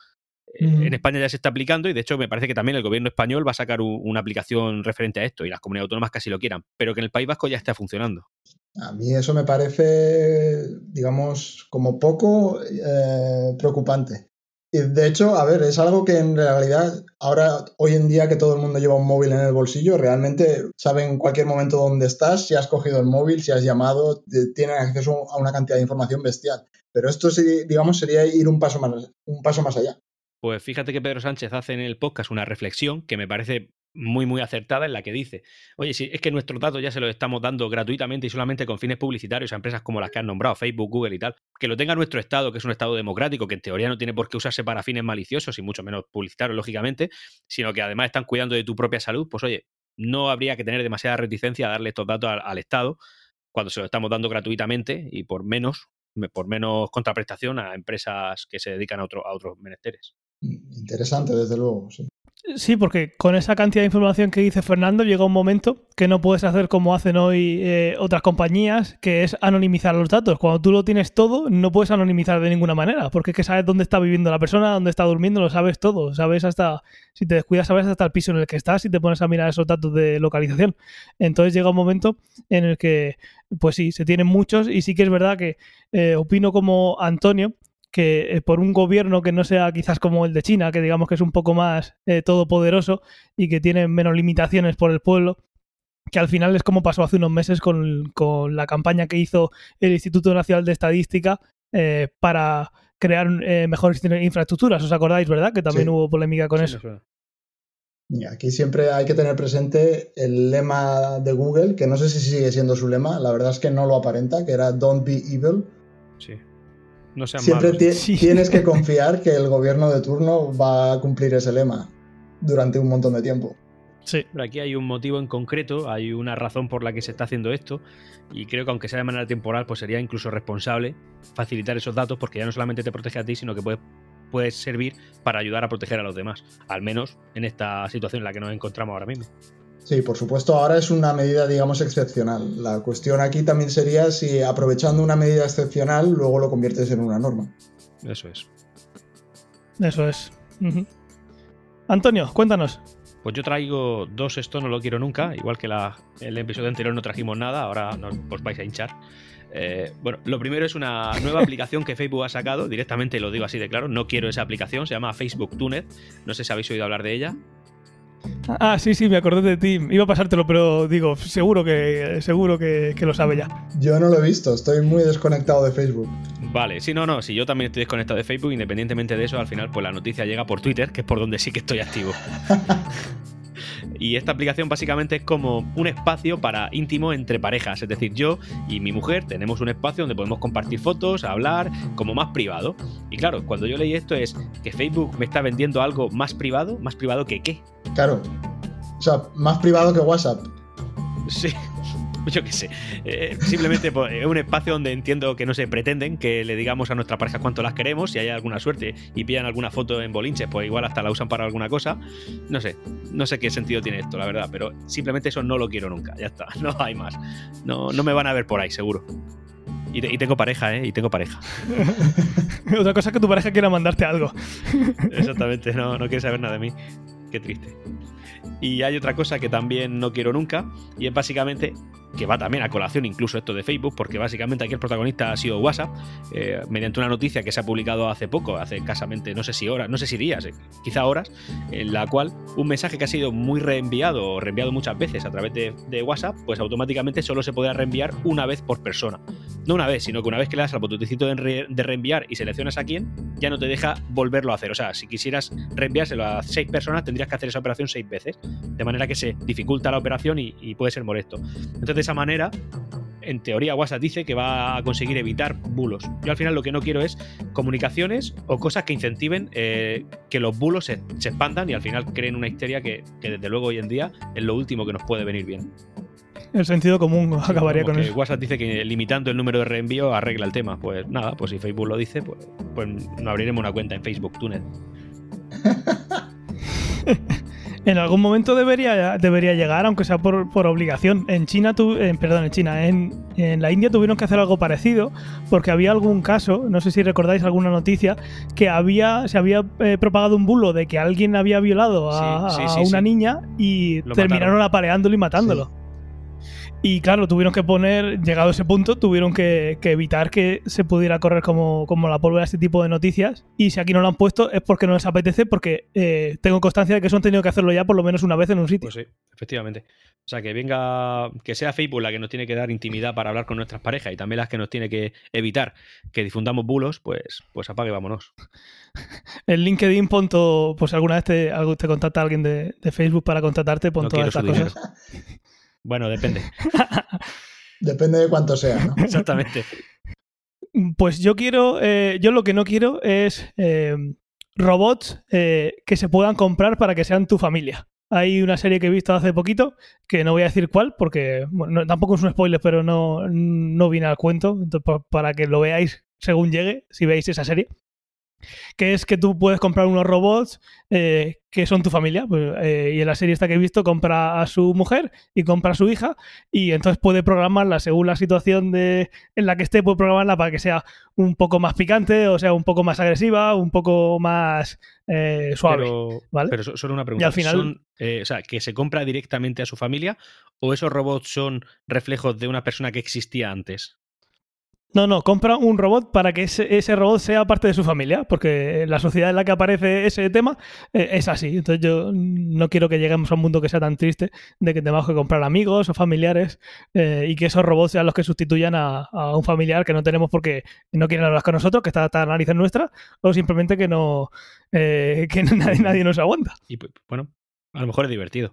Eh. En España ya se está aplicando y de hecho me parece que también el gobierno español va a sacar una aplicación referente a esto y las comunidades autónomas casi lo quieran, pero que en el País Vasco ya está funcionando. A mí eso me parece, digamos, como poco eh, preocupante. Y de hecho, a ver, es algo que en realidad ahora, hoy en día que todo el mundo lleva un móvil en el bolsillo, realmente saben en cualquier momento dónde estás, si has cogido el móvil, si has llamado, te- tienen acceso a una cantidad de información bestial. Pero esto, digamos, sería ir un paso más, un paso más allá. Pues fíjate que Pedro Sánchez hace en el podcast una reflexión que me parece muy, muy acertada en la que dice, oye, si es que nuestros datos ya se los estamos dando gratuitamente y solamente con fines publicitarios a empresas como las que han nombrado, Facebook, Google y tal, que lo tenga nuestro Estado, que es un Estado democrático, que en teoría no tiene por qué usarse para fines maliciosos y mucho menos publicitarios, lógicamente, sino que además están cuidando de tu propia salud, pues oye, no habría que tener demasiada reticencia a darle estos datos al, Estado cuando se los estamos dando gratuitamente y por menos, por menos contraprestación a empresas que se dedican a, otro- a otros menesteres. Interesante, desde luego. Sí. Porque con esa cantidad de información que dice Fernando llega un momento que no puedes hacer como hacen hoy eh, otras compañías, que es anonimizar los datos. Cuando tú lo tienes todo, no puedes anonimizar de ninguna manera, porque es que sabes dónde está viviendo la persona, dónde está durmiendo, lo sabes todo. Sabes hasta, si te descuidas, sabes hasta el piso en el que estás y te pones a mirar esos datos de localización. Entonces llega un momento en el que, pues sí, se tienen muchos y sí que es verdad que eh, opino como Antonio, que eh, por un gobierno que no sea quizás como el de China, que digamos que es un poco más eh, todopoderoso y que tiene menos limitaciones por el pueblo, que al final es como pasó hace unos meses con, con la campaña que hizo el Instituto Nacional de Estadística eh, para crear eh, mejores infraestructuras. ¿Os acordáis, verdad? Que también Sí. hubo polémica con Sí, eso. Y aquí siempre hay que tener presente el lema de Google, que no sé si sigue siendo su lema, la verdad es que no lo aparenta, que era Don't be evil. Sí. No sean Siempre malos. Sí. tienes que confiar que el gobierno de turno va a cumplir ese lema durante un montón de tiempo. Sí. Pero aquí hay un motivo en concreto, hay una razón por la que se está haciendo esto y creo que aunque sea de manera temporal, pues sería incluso responsable facilitar esos datos porque ya no solamente te protege a ti, sino que puede, puede servir para ayudar a proteger a los demás, al menos en esta situación en la que nos encontramos ahora mismo. Sí, por supuesto, ahora es una medida, digamos, excepcional. La cuestión aquí también sería si aprovechando una medida excepcional, luego lo conviertes en una norma. Eso es. Eso es. Antonio, cuéntanos. Pues yo traigo dos esto no lo quiero nunca, igual que la, el episodio anterior no trajimos nada, ahora nos, os vais a hinchar. Eh, bueno, lo primero es una nueva aplicación que Facebook ha sacado, directamente lo digo así de claro, no quiero esa aplicación, se llama Facebook Tunet, no sé si habéis oído hablar de ella. Ah, sí, sí, me acordé de ti. Iba a pasártelo, pero digo, seguro que seguro que, que lo sabe ya. Yo no lo he visto, estoy muy desconectado de Facebook. Vale, sí, no, no, si yo también estoy desconectado de Facebook, independientemente de eso, al final pues la noticia llega por Twitter, que es por donde sí que estoy activo. Y esta aplicación básicamente es como un espacio para íntimo entre parejas. Es decir, yo y mi mujer tenemos un espacio donde podemos compartir fotos, hablar, como más privado. Y claro, cuando yo leí esto es que Facebook me está vendiendo algo más privado. ¿Más privado que qué? Claro. O sea, más privado que WhatsApp. Sí. Yo qué sé. Eh, simplemente pues, es un espacio donde entiendo que no se pretenden que le digamos a nuestra pareja cuánto las queremos. Si hay alguna suerte y pillan alguna foto en bolinches, pues igual hasta la usan para alguna cosa. No sé. No sé qué sentido tiene esto, la verdad. Pero simplemente eso no lo quiero nunca. Ya está. No hay más. No, no me van a ver por ahí, seguro. Y, te- y tengo pareja, ¿eh? Y tengo pareja. Otra cosa es que tu pareja quiera mandarte algo. Exactamente, no, no quiere saber nada de mí. Qué triste. Y hay otra cosa que también no quiero nunca, y es básicamente que va también a colación incluso esto de Facebook, porque básicamente aquí el protagonista ha sido WhatsApp, eh, mediante una noticia que se ha publicado hace poco, hace escasamente, no sé si horas, no sé si días, eh, quizá horas, en la cual un mensaje que ha sido muy reenviado o reenviado muchas veces a través de, WhatsApp, pues automáticamente solo se podrá reenviar una vez por persona. No una vez, sino que una vez que le das al botoncito de reenviar y seleccionas a quién, ya no te deja volverlo a hacer. O sea, si quisieras reenviárselo a seis personas, tendrías que hacer esa operación seis veces. De manera que se dificulta la operación y, y puede ser molesto. Entonces, de esa manera, en teoría, WhatsApp dice que va a conseguir evitar bulos. Yo al final lo que no quiero es comunicaciones o cosas que incentiven eh, que los bulos se, se expandan y al final creen una histeria que, que desde luego hoy en día es lo último que nos puede venir bien. El sentido común acabaría con que eso. WhatsApp dice que limitando el número de reenvío arregla el tema. Pues nada, pues si Facebook lo dice, pues, pues no abriremos una cuenta en Facebook Tunet. En algún momento debería, debería llegar, aunque sea por, por obligación. En China, tu- eh, perdón, en China, en, en la India tuvieron que hacer algo parecido, porque había algún caso, no sé si recordáis alguna noticia, que había, se había eh, propagado un bulo de que alguien había violado a, Sí, sí, a sí, una niña y Lo terminaron mataron. apareándolo y matándolo. Y claro, tuvieron que poner, llegado a ese punto, tuvieron que, que evitar que se pudiera correr como, como la pólvora este tipo de noticias. Y si aquí no lo han puesto es porque no les apetece, porque eh, tengo constancia de que eso han tenido que hacerlo ya por lo menos una vez en un sitio. Pues sí, efectivamente. O sea, que venga, que sea Facebook la que nos tiene que dar intimidad para hablar con nuestras parejas y también las que nos tiene que evitar que difundamos bulos, pues, pues apague, vámonos. En LinkedIn pon todo, pues alguna vez te, te contacta alguien de, de Facebook para contratarte, pon No todas estas cosas. Bueno, depende. Depende de cuánto sea, ¿no? Exactamente. Pues yo quiero, eh, yo lo que no quiero es eh, robots eh, que se puedan comprar para que sean tu familia. Hay una serie que he visto hace poquito, que no voy a decir cuál, porque bueno, no- tampoco es un spoiler, pero no, no viene al cuento, entonces, pa- para que lo veáis según llegue, si veis esa serie. Que es que tú puedes comprar unos robots eh, que son tu familia. pues, eh, y en la serie esta que he visto, compra a su mujer y compra a su hija, y entonces puede programarla según la situación de, en la que esté, puede programarla para que sea un poco más picante, o sea, un poco más agresiva, un poco más eh, suave. Pero, ¿vale? pero so- solo una pregunta. Y al final- ¿Son, o sea, que se compra directamente a su familia o esos robots son reflejos de una persona que existía antes? No, no, compra un robot para que ese, ese robot sea parte de su familia, porque la sociedad en la que aparece ese tema eh, es así. Entonces yo no quiero que lleguemos a un mundo que sea tan triste de que tengamos que comprar amigos o familiares eh, y que esos robots sean los que sustituyan a, a un familiar que no tenemos porque no quieren hablar con nosotros, que está hasta la nariz en nuestra, o simplemente que no eh, que nadie, nadie nos aguanta. Y pues, bueno, a lo mejor es divertido.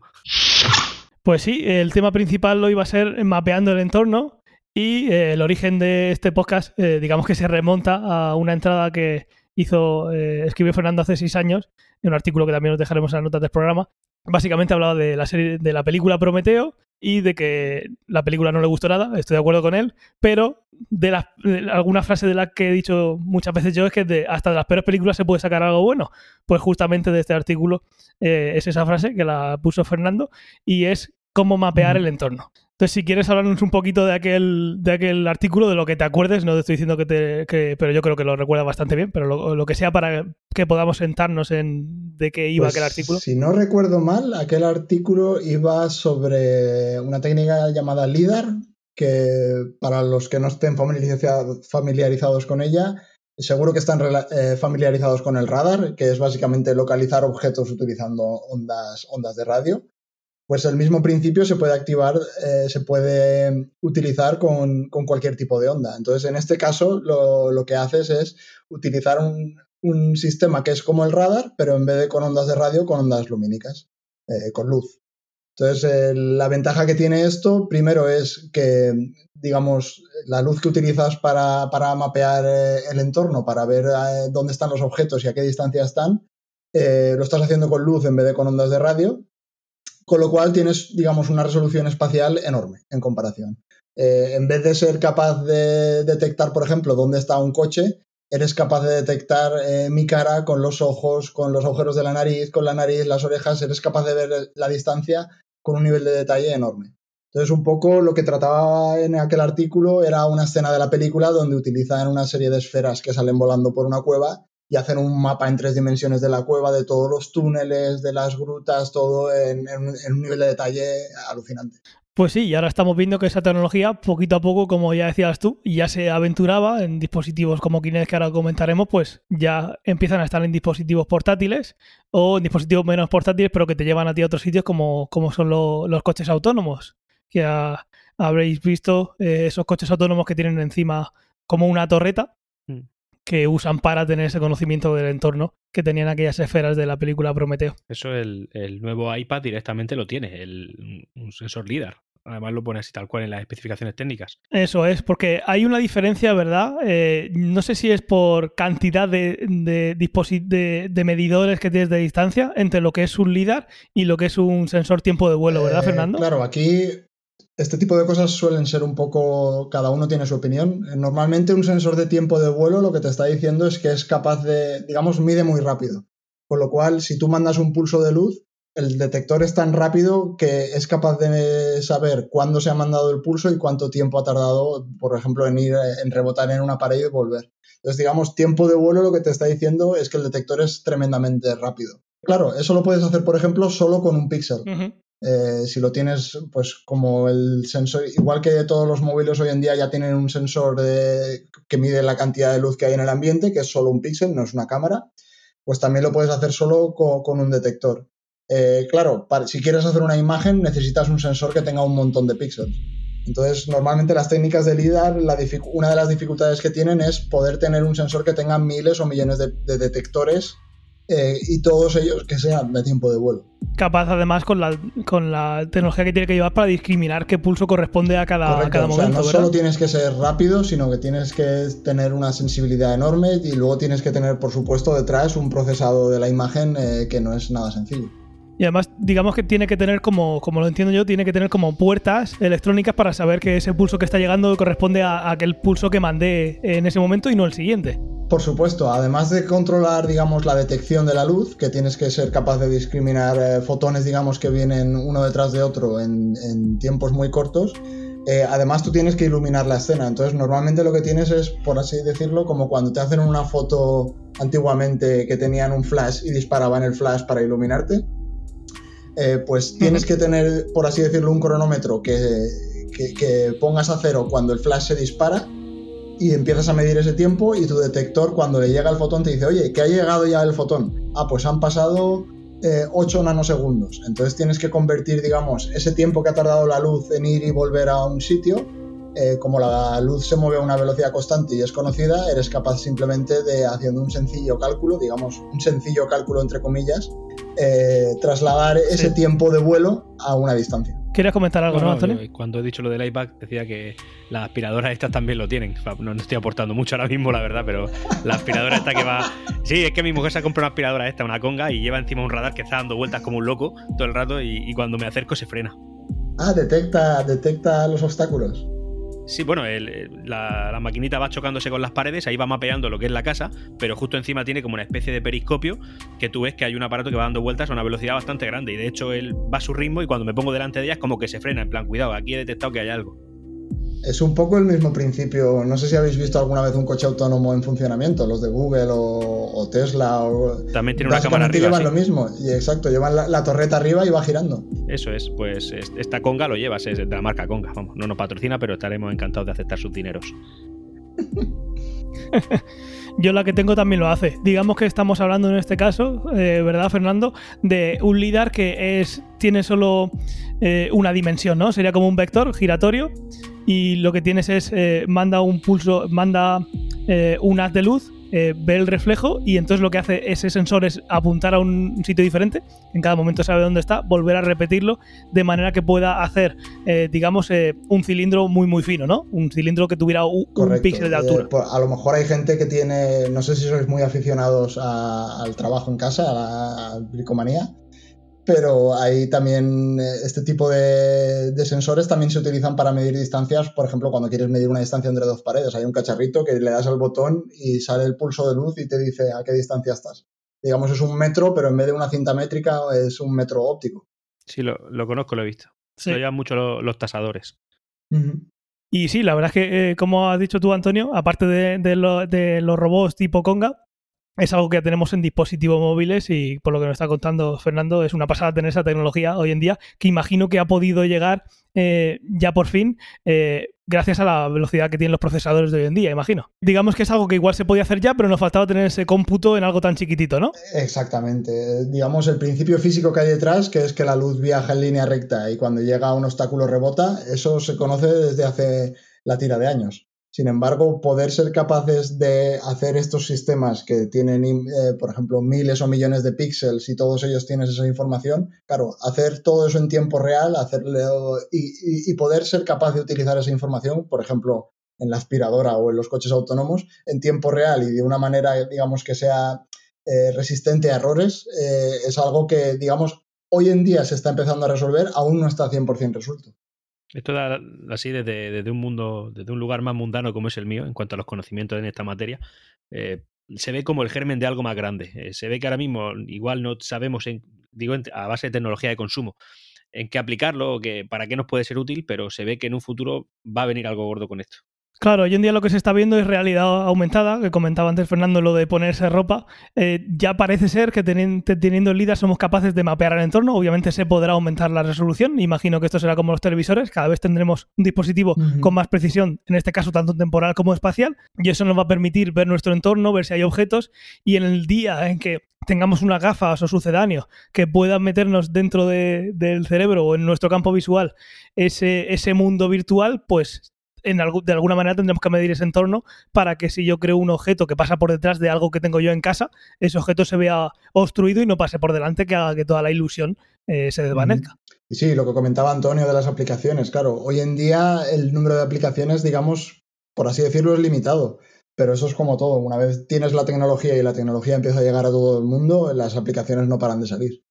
Pues sí, el tema principal lo iba a ser mapeando el entorno y eh, el origen de este podcast, eh, digamos que se remonta a una entrada que hizo, eh, escribió Fernando hace seis años, en un artículo que también os dejaremos en las notas del programa, Básicamente hablaba de la serie, de la película Prometeo y de que la película no le gustó nada, estoy de acuerdo con él, pero de, las, alguna frase de las que he dicho muchas veces yo es que de, hasta de las peores películas se puede sacar algo bueno. Pues justamente de este artículo eh, es esa frase que la puso Fernando y es cómo mapear el entorno. Entonces, si quieres hablarnos un poquito de aquel, de aquel artículo, de lo que te acuerdes, no te estoy diciendo que te. pero yo creo que lo recuerda bastante bien, pero lo, que sea para que podamos sentarnos en de qué iba pues, aquel artículo. Si no recuerdo mal, aquel artículo iba sobre una técnica llamada LIDAR, que para los que no estén familiarizados con ella, seguro que están eh, familiarizados con el radar, que es básicamente localizar objetos utilizando ondas, ondas de radio pues el mismo principio se puede activar, eh, se puede utilizar con, cualquier tipo de onda. Entonces, en este caso, lo, que haces es utilizar un, sistema que es como el radar, pero en vez de con ondas de radio, con ondas lumínicas, eh, con luz. Entonces, la ventaja que tiene esto, primero es que, digamos, la luz que utilizas para, mapear eh, el entorno, para ver dónde están los objetos y a qué distancia están, lo estás haciendo con luz en vez de con ondas de radio con lo cual tienes, digamos, una resolución espacial enorme en comparación. Eh, en vez de ser capaz de detectar, por ejemplo, dónde está un coche, eres capaz de detectar eh, mi cara con los ojos, con los agujeros de la nariz, con la nariz, las orejas, eres capaz de ver la distancia con un nivel de detalle enorme. Entonces, un poco lo que trataba en aquel artículo era una escena de la película donde utilizan una serie de esferas que salen volando por una cueva y hacen un mapa en tres dimensiones de la cueva, de todos los túneles, de las grutas, todo en, un nivel de detalle alucinante. Pues sí, y ahora estamos viendo que esa tecnología, poquito a poco, como ya decías tú, ya se aventuraba en dispositivos como Kinect, que ahora comentaremos, pues ya empiezan a estar en dispositivos portátiles o en dispositivos menos portátiles, pero que te llevan a ti a otros sitios como, como son los coches autónomos. Que habréis visto eh, esos coches autónomos que tienen encima como una torreta, que usan para tener ese conocimiento del entorno que tenían aquellas esferas de la película Prometeo. Eso el, nuevo iPad directamente lo tiene, el, un sensor LIDAR. Además lo pone así tal cual en las especificaciones técnicas. Eso es, porque hay una diferencia, ¿verdad? Eh, no sé si es por cantidad de, de, de, medidores que tienes de distancia entre lo que es un LIDAR y lo que es un sensor tiempo de vuelo, ¿verdad, eh, Fernando? Claro, aquí este tipo de cosas suelen ser un poco, cada uno tiene su opinión. Normalmente un sensor de tiempo de vuelo lo que te está diciendo es que es capaz de, digamos, mide muy rápido. Con lo cual, si tú mandas un pulso de luz, el detector es tan rápido que es capaz de saber cuándo se ha mandado el pulso y cuánto tiempo ha tardado, por ejemplo, en ir, en rebotar en una pared y volver. Entonces, digamos, tiempo de vuelo lo que te está diciendo es que el detector es tremendamente rápido. Claro, eso lo puedes hacer, por ejemplo, solo con un píxel. Eh, si lo tienes, pues como el sensor, igual que todos los móviles hoy en día ya tienen un sensor que mide la cantidad de luz que hay en el ambiente, que es solo un píxel, no es una cámara, pues también lo puedes hacer solo con, un detector. Eh, claro, si quieres hacer una imagen necesitas un sensor que tenga un montón de píxeles. Entonces, normalmente las técnicas de LIDAR, una de las dificultades que tienen es poder tener un sensor que tenga miles o millones de detectores eh, y todos ellos que sean de tiempo de vuelo. Capaz además con la, con la tecnología que tiene que llevar para discriminar qué pulso corresponde a cada, cada momento. no solo tienes que ser rápido, sino que tienes que tener una sensibilidad enorme y luego tienes que tener, por supuesto, detrás un procesado de la imagen eh, que no es nada sencillo. Y además, digamos que tiene que tener como, como lo entiendo yo, tiene que tener como puertas electrónicas para saber que ese pulso que está llegando corresponde a aquel pulso que mandé en ese momento y no el siguiente. Por supuesto, además de controlar, digamos, la detección de la luz, que tienes que ser capaz de discriminar eh, fotones, digamos, que vienen uno detrás de otro en, tiempos muy cortos, eh, además tú tienes que iluminar la escena. Entonces, normalmente lo que tienes es, por así decirlo, como cuando te hacen una foto antiguamente que tenían un flash y disparaban el flash para iluminarte. Eh, pues tienes que tener, por así decirlo, un cronómetro que, que pongas a cero cuando el flash se dispara y empiezas a medir ese tiempo y tu detector cuando le llega el fotón te dice, oye, que ha llegado ya el fotón. Ah, pues han pasado 8 eh, nanosegundos. Entonces tienes que convertir, digamos, ese tiempo que ha tardado la luz en ir y volver a un sitio eh, como la luz se mueve a una velocidad constante y es conocida, eres capaz simplemente de, haciendo un sencillo cálculo, digamos, un sencillo cálculo entre comillas, eh, trasladar ese tiempo de vuelo a una distancia. ¿Quieres comentar algo, no, Antonio? Cuando he dicho lo del iPad, decía que las aspiradoras estas también lo tienen. No, estoy aportando mucho ahora mismo, la verdad, pero la aspiradora esta que va. Sí, es que mi mujer se ha comprado una aspiradora esta, una conga, y lleva encima un radar que está dando vueltas como un loco todo el rato, y, y cuando me acerco se frena. Ah, detecta, detecta los obstáculos. Sí, bueno, la, maquinita va chocándose con las paredes, ahí va mapeando lo que es la casa, pero justo encima tiene como una especie de periscopio que tú ves que hay un aparato que va dando vueltas a una velocidad bastante grande y de hecho él va a su ritmo y cuando me pongo delante de ella es como que se frena, en plan, cuidado, aquí he detectado que hay algo. Es un poco el mismo principio. No sé si habéis visto alguna vez un coche autónomo en funcionamiento, los de Google o, Tesla. O... También tiene una cámara arriba. llevan lo mismo. Y exacto, llevan la, torreta arriba y va girando. Eso es, pues esta Conga lo llevas, es de la marca Conga. Vamos, no nos patrocina, pero estaremos encantados de aceptar sus dineros. Yo la que tengo también lo hace. Digamos que estamos hablando en este caso, eh, ¿verdad, Fernando? De un LIDAR que es tiene solo eh, una dimensión, ¿no? Sería como un vector giratorio y lo que tienes es, eh, manda un pulso, manda un haz de luz, eh, ve el reflejo y entonces lo que hace ese sensor es apuntar a un sitio diferente, en cada momento sabe dónde está, volver a repetirlo de manera que pueda hacer, digamos, un cilindro muy muy fino, ¿no? Un cilindro que tuviera un, píxel de altura. a lo mejor hay gente que tiene, no sé si sois muy aficionados al trabajo en casa, a la bricomanía, pero ahí también eh, este tipo de, sensores también se utilizan para medir distancias, por ejemplo, cuando quieres medir una distancia entre dos paredes, hay un cacharrito que le das al botón y sale el pulso de luz y te dice a qué distancia estás. Digamos, es un metro, pero en vez de una cinta métrica es un metro óptico. Sí, lo, conozco, lo he visto. Lo llevan mucho los, tasadores. Y sí, la verdad es que, eh, como has dicho tú, Antonio, aparte de, de los robots tipo Conga, es algo que tenemos en dispositivos móviles y por lo que nos está contando Fernando, es una pasada tener esa tecnología hoy en día que imagino que ha podido llegar eh, ya por fin eh, gracias a la velocidad que tienen los procesadores de hoy en día, imagino. Digamos que es algo que igual se podía hacer ya, pero nos faltaba tener ese cómputo en algo tan chiquitito, ¿no? Exactamente. Digamos, el principio físico que hay detrás, que es que la luz viaja en línea recta y cuando llega a un obstáculo rebota, eso se conoce desde hace la tira de años. Sin embargo, poder ser capaces de hacer estos sistemas que tienen, eh, por ejemplo, miles o millones de píxeles y todos ellos tienen esa información, claro, hacer todo eso en tiempo real hacerlo, y, poder ser capaz de utilizar esa información, por ejemplo, en la aspiradora o en los coches autónomos, en tiempo real y de una manera, digamos, que sea eh, resistente a errores, eh, es algo que, digamos, hoy en día se está empezando a resolver, aún no está 100% resuelto. Esto da así desde, un mundo, desde un lugar más mundano como es el mío, en cuanto a los conocimientos en esta materia, eh, se ve como el germen de algo más grande. Eh, se ve que ahora mismo igual no sabemos, en, digo, a base de tecnología de consumo, en qué aplicarlo o que, para qué nos puede ser útil, pero se ve que en un futuro va a venir algo gordo con esto. Claro, hoy en día lo que se está viendo es realidad aumentada, que comentaba antes Fernando lo de ponerse ropa. Eh, ya parece ser que teniendo el LIDAR somos capaces de mapear el entorno. Obviamente se podrá aumentar la resolución. Imagino que esto será como los televisores. Cada vez tendremos un dispositivo con más precisión, en este caso tanto temporal como espacial. Y eso nos va a permitir ver nuestro entorno, ver si hay objetos. Y en el día en que tengamos unas gafas o sucedáneo que puedan meternos dentro del cerebro o en nuestro campo visual ese, ese mundo virtual, pues de alguna manera tendremos que medir ese entorno para que si yo creo un objeto que pasa por detrás de algo que tengo yo en casa, ese objeto se vea obstruido y no pase por delante, que haga que toda la ilusión eh, se desvanezca. Sí, lo que comentaba Antonio de las aplicaciones, claro, hoy en día el número de aplicaciones, digamos, por así decirlo, es limitado. Pero eso es como todo. Una vez tienes la tecnología y la tecnología empieza a llegar a todo el mundo, las aplicaciones no paran de salir.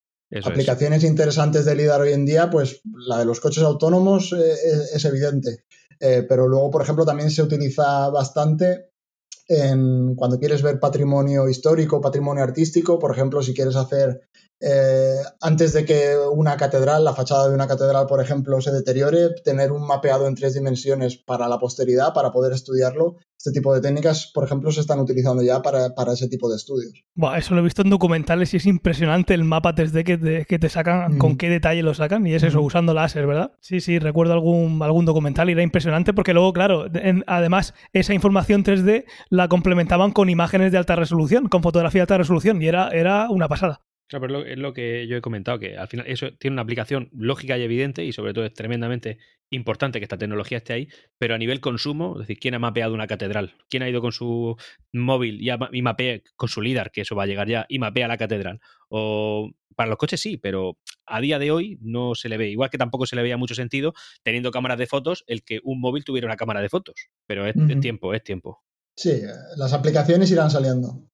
Aplicaciones interesantes de LIDAR hoy en día, pues la de los coches autónomos eh, es, evidente. Eh, pero luego, por ejemplo, también se utiliza bastante en, cuando quieres ver patrimonio histórico, patrimonio artístico, por ejemplo, si quieres hacer eh, antes de que una catedral, la fachada de una catedral, por ejemplo, se deteriore, tener un mapeado en tres dimensiones para la posteridad, para poder estudiarlo. Este tipo de técnicas, por ejemplo, se están utilizando ya para, ese tipo de estudios. eso lo he visto en documentales y es impresionante el mapa 3D que te, que te sacan, con qué detalle lo sacan, y es eso, usando láser, ¿verdad? Sí, sí, recuerdo algún, algún documental y era impresionante porque luego, claro, además, esa información 3D la complementaban con imágenes de alta resolución, con fotografía de alta resolución, y era, era una pasada. Claro, pero es lo que yo he comentado, que al final eso tiene una aplicación lógica y evidente y sobre todo es tremendamente importante que esta tecnología esté ahí, pero a nivel consumo, es decir, ¿quién ha mapeado una catedral? ¿Quién ha ido con su móvil y, y mapea con su LIDAR, que eso va a llegar ya, y mapea la catedral? O para los coches sí, pero a día de hoy no se le ve. Igual que tampoco se le veía mucho sentido teniendo cámaras de fotos el que un móvil tuviera una cámara de fotos. Pero es, es tiempo, es tiempo. Sí, las aplicaciones irán saliendo.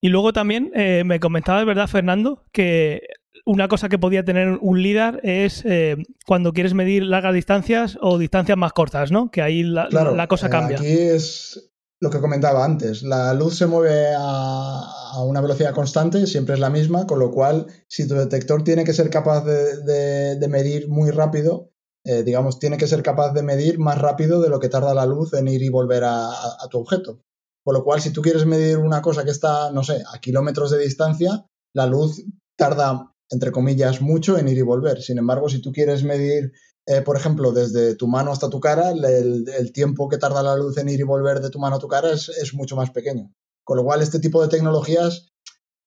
Y luego también eh, me comentaba, ¿verdad, Fernando? Que una cosa que podía tener un LIDAR es eh, cuando quieres medir largas distancias o distancias más cortas, ¿no? Que ahí la, la cosa cambia. aquí es lo que comentaba antes. La luz se mueve a, una velocidad constante, siempre es la misma, con lo cual, si tu detector tiene que ser capaz de, medir muy rápido, eh, digamos, tiene que ser capaz de medir más rápido de lo que tarda la luz en ir y volver a tu objeto. Con lo cual, si tú quieres medir una cosa que está, no sé, a kilómetros de distancia, la luz tarda, entre comillas, mucho en ir y volver. Sin embargo, si tú quieres medir, eh, por ejemplo, desde tu mano hasta tu cara, el, tiempo que tarda la luz en ir y volver de tu mano a tu cara es, mucho más pequeño. Con lo cual, este tipo de tecnologías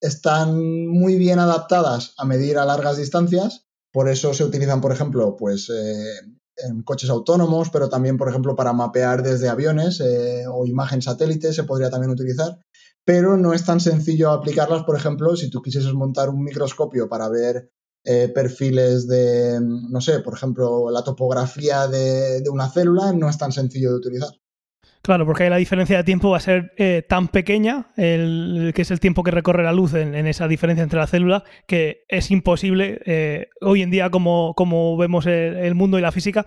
están muy bien adaptadas a medir a largas distancias. Por eso se utilizan, por ejemplo, pues eh, en coches autónomos, pero también, por ejemplo, para mapear desde aviones eh, o imagen satélite se podría también utilizar. Pero no es tan sencillo aplicarlas, por ejemplo, si tú quisieses montar un microscopio para ver eh, perfiles de, no sé, por ejemplo, la topografía de, una célula, no es tan sencillo de utilizar. Claro, porque ahí la diferencia de tiempo va a ser eh, tan pequeña, el, que es el tiempo que recorre la luz en, esa diferencia entre la célula, que es imposible eh, hoy en día, como, como vemos el, mundo y la física,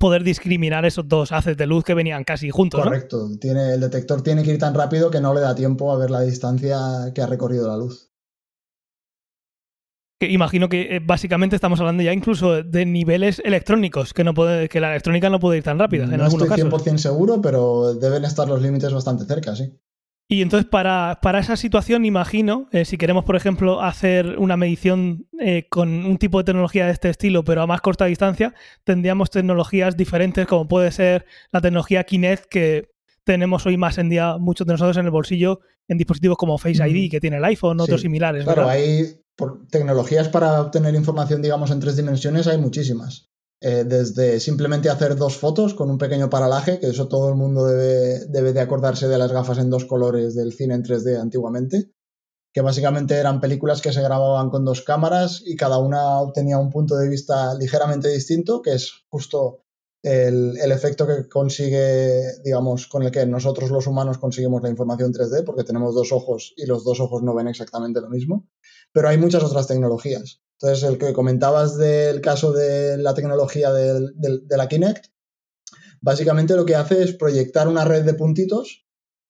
poder discriminar esos dos haces de luz que venían casi juntos. Correcto, tiene, el detector tiene que ir tan rápido que no le da tiempo a ver la distancia que ha recorrido la luz imagino que eh, básicamente estamos hablando ya incluso de niveles electrónicos, que, no puede, que la electrónica no puede ir tan rápida. No estoy 100% seguro, pero deben estar los límites bastante cerca, sí. Y entonces para, para esa situación, imagino, eh, si queremos, por ejemplo, hacer una medición eh, con un tipo de tecnología de este estilo, pero a más corta distancia, tendríamos tecnologías diferentes, como puede ser la tecnología Kinect, que tenemos hoy más en día muchos de nosotros en el bolsillo en dispositivos como Face ID, que tiene el iPhone, otros similares. Claro, hay por tecnologías para obtener información, digamos, en tres dimensiones hay muchísimas. Eh, desde simplemente hacer dos fotos con un pequeño paralaje, que eso todo el mundo debe, debe de acordarse de las gafas en dos colores del cine en 3D antiguamente, que básicamente eran películas que se grababan con dos cámaras y cada una obtenía un punto de vista ligeramente distinto, que es justo el, el, efecto que consigue, digamos, con el que nosotros los humanos conseguimos la información 3D, porque tenemos dos ojos y los dos ojos no ven exactamente lo mismo pero hay muchas otras tecnologías. Entonces, el que comentabas del caso de la tecnología de la Kinect, básicamente lo que hace es proyectar una red de puntitos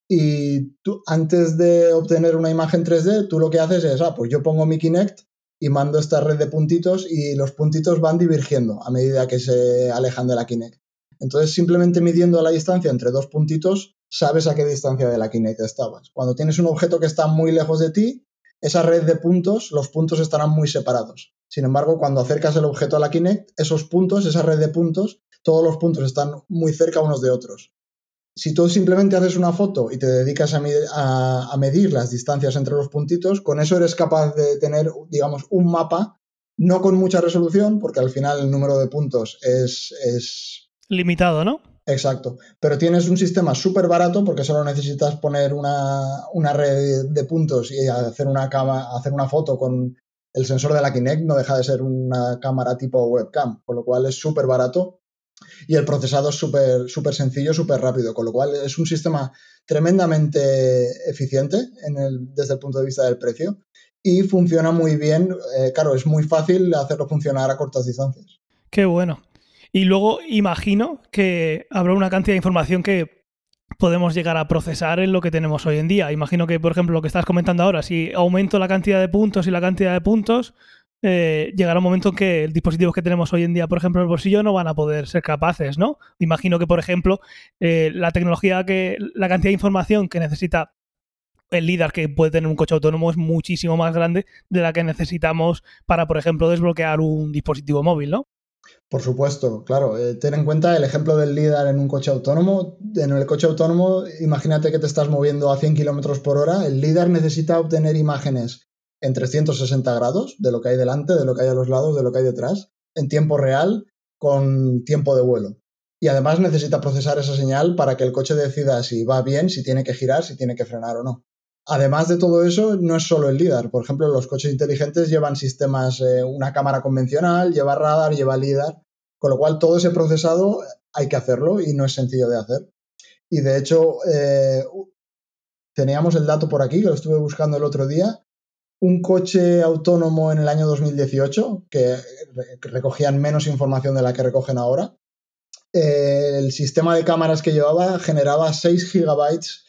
y tú, antes de obtener una imagen 3D, tú lo que haces es, ah, pues yo pongo mi Kinect y mando esta red de puntitos y los puntitos van divergiendo a medida que se alejan de la Kinect. Entonces, simplemente midiendo la distancia entre dos puntitos, sabes a qué distancia de la Kinect estabas. Cuando tienes un objeto que está muy lejos de ti, esa red de puntos, los puntos estarán muy separados. Sin embargo, cuando acercas el objeto a la Kinect, esos puntos, esa red de puntos, todos los puntos están muy cerca unos de otros. Si tú simplemente haces una foto y te dedicas a, medir las distancias entre los puntitos, con eso eres capaz de tener, digamos, un mapa, no con mucha resolución, porque al final el número de puntos es... es... Limitado, ¿no? Exacto. Pero tienes un sistema súper barato porque solo necesitas poner una, red de puntos y hacer una, cama, hacer una foto con el sensor de la Kinect. No deja de ser una cámara tipo webcam, con lo cual es súper barato. Y el procesado es súper súper sencillo, súper rápido, con lo cual es un sistema tremendamente eficiente en el, desde el punto de vista del precio y funciona muy bien. Eh, claro, es muy fácil hacerlo funcionar a cortas distancias. Qué bueno. Y luego imagino que habrá una cantidad de información que podemos llegar a procesar en lo que tenemos hoy en día. Imagino que, por ejemplo, lo que estás comentando ahora, si aumento la cantidad de puntos y la cantidad de puntos, eh, llegará un momento en que dispositivos que tenemos hoy en día, por ejemplo, en el bolsillo, no van a poder ser capaces, ¿no? Imagino que, por ejemplo, eh, la tecnología que, la cantidad de información que necesita el LIDAR que puede tener un coche autónomo es muchísimo más grande de la que necesitamos para, por ejemplo, desbloquear un dispositivo móvil, ¿no? Por supuesto, claro. Eh, ten en cuenta el ejemplo del LIDAR en un coche autónomo. En el coche autónomo, imagínate que te estás moviendo a 100 kilómetros por hora. El LIDAR necesita obtener imágenes en 360 grados de lo que hay delante, de lo que hay a los lados, de lo que hay detrás, en tiempo real, con tiempo de vuelo. Y además necesita procesar esa señal para que el coche decida si va bien, si tiene que girar, si tiene que frenar o no. Además de todo eso, no es solo el LIDAR. Por ejemplo, los coches inteligentes llevan sistemas, eh, una cámara convencional, lleva radar, lleva LIDAR, con lo cual todo ese procesado hay que hacerlo y no es sencillo de hacer. Y de hecho, eh, teníamos el dato por aquí, lo estuve buscando el otro día, un coche autónomo en el año 2018, que recogían menos información de la que recogen ahora. Eh, el sistema de cámaras que llevaba generaba 6 gigabytes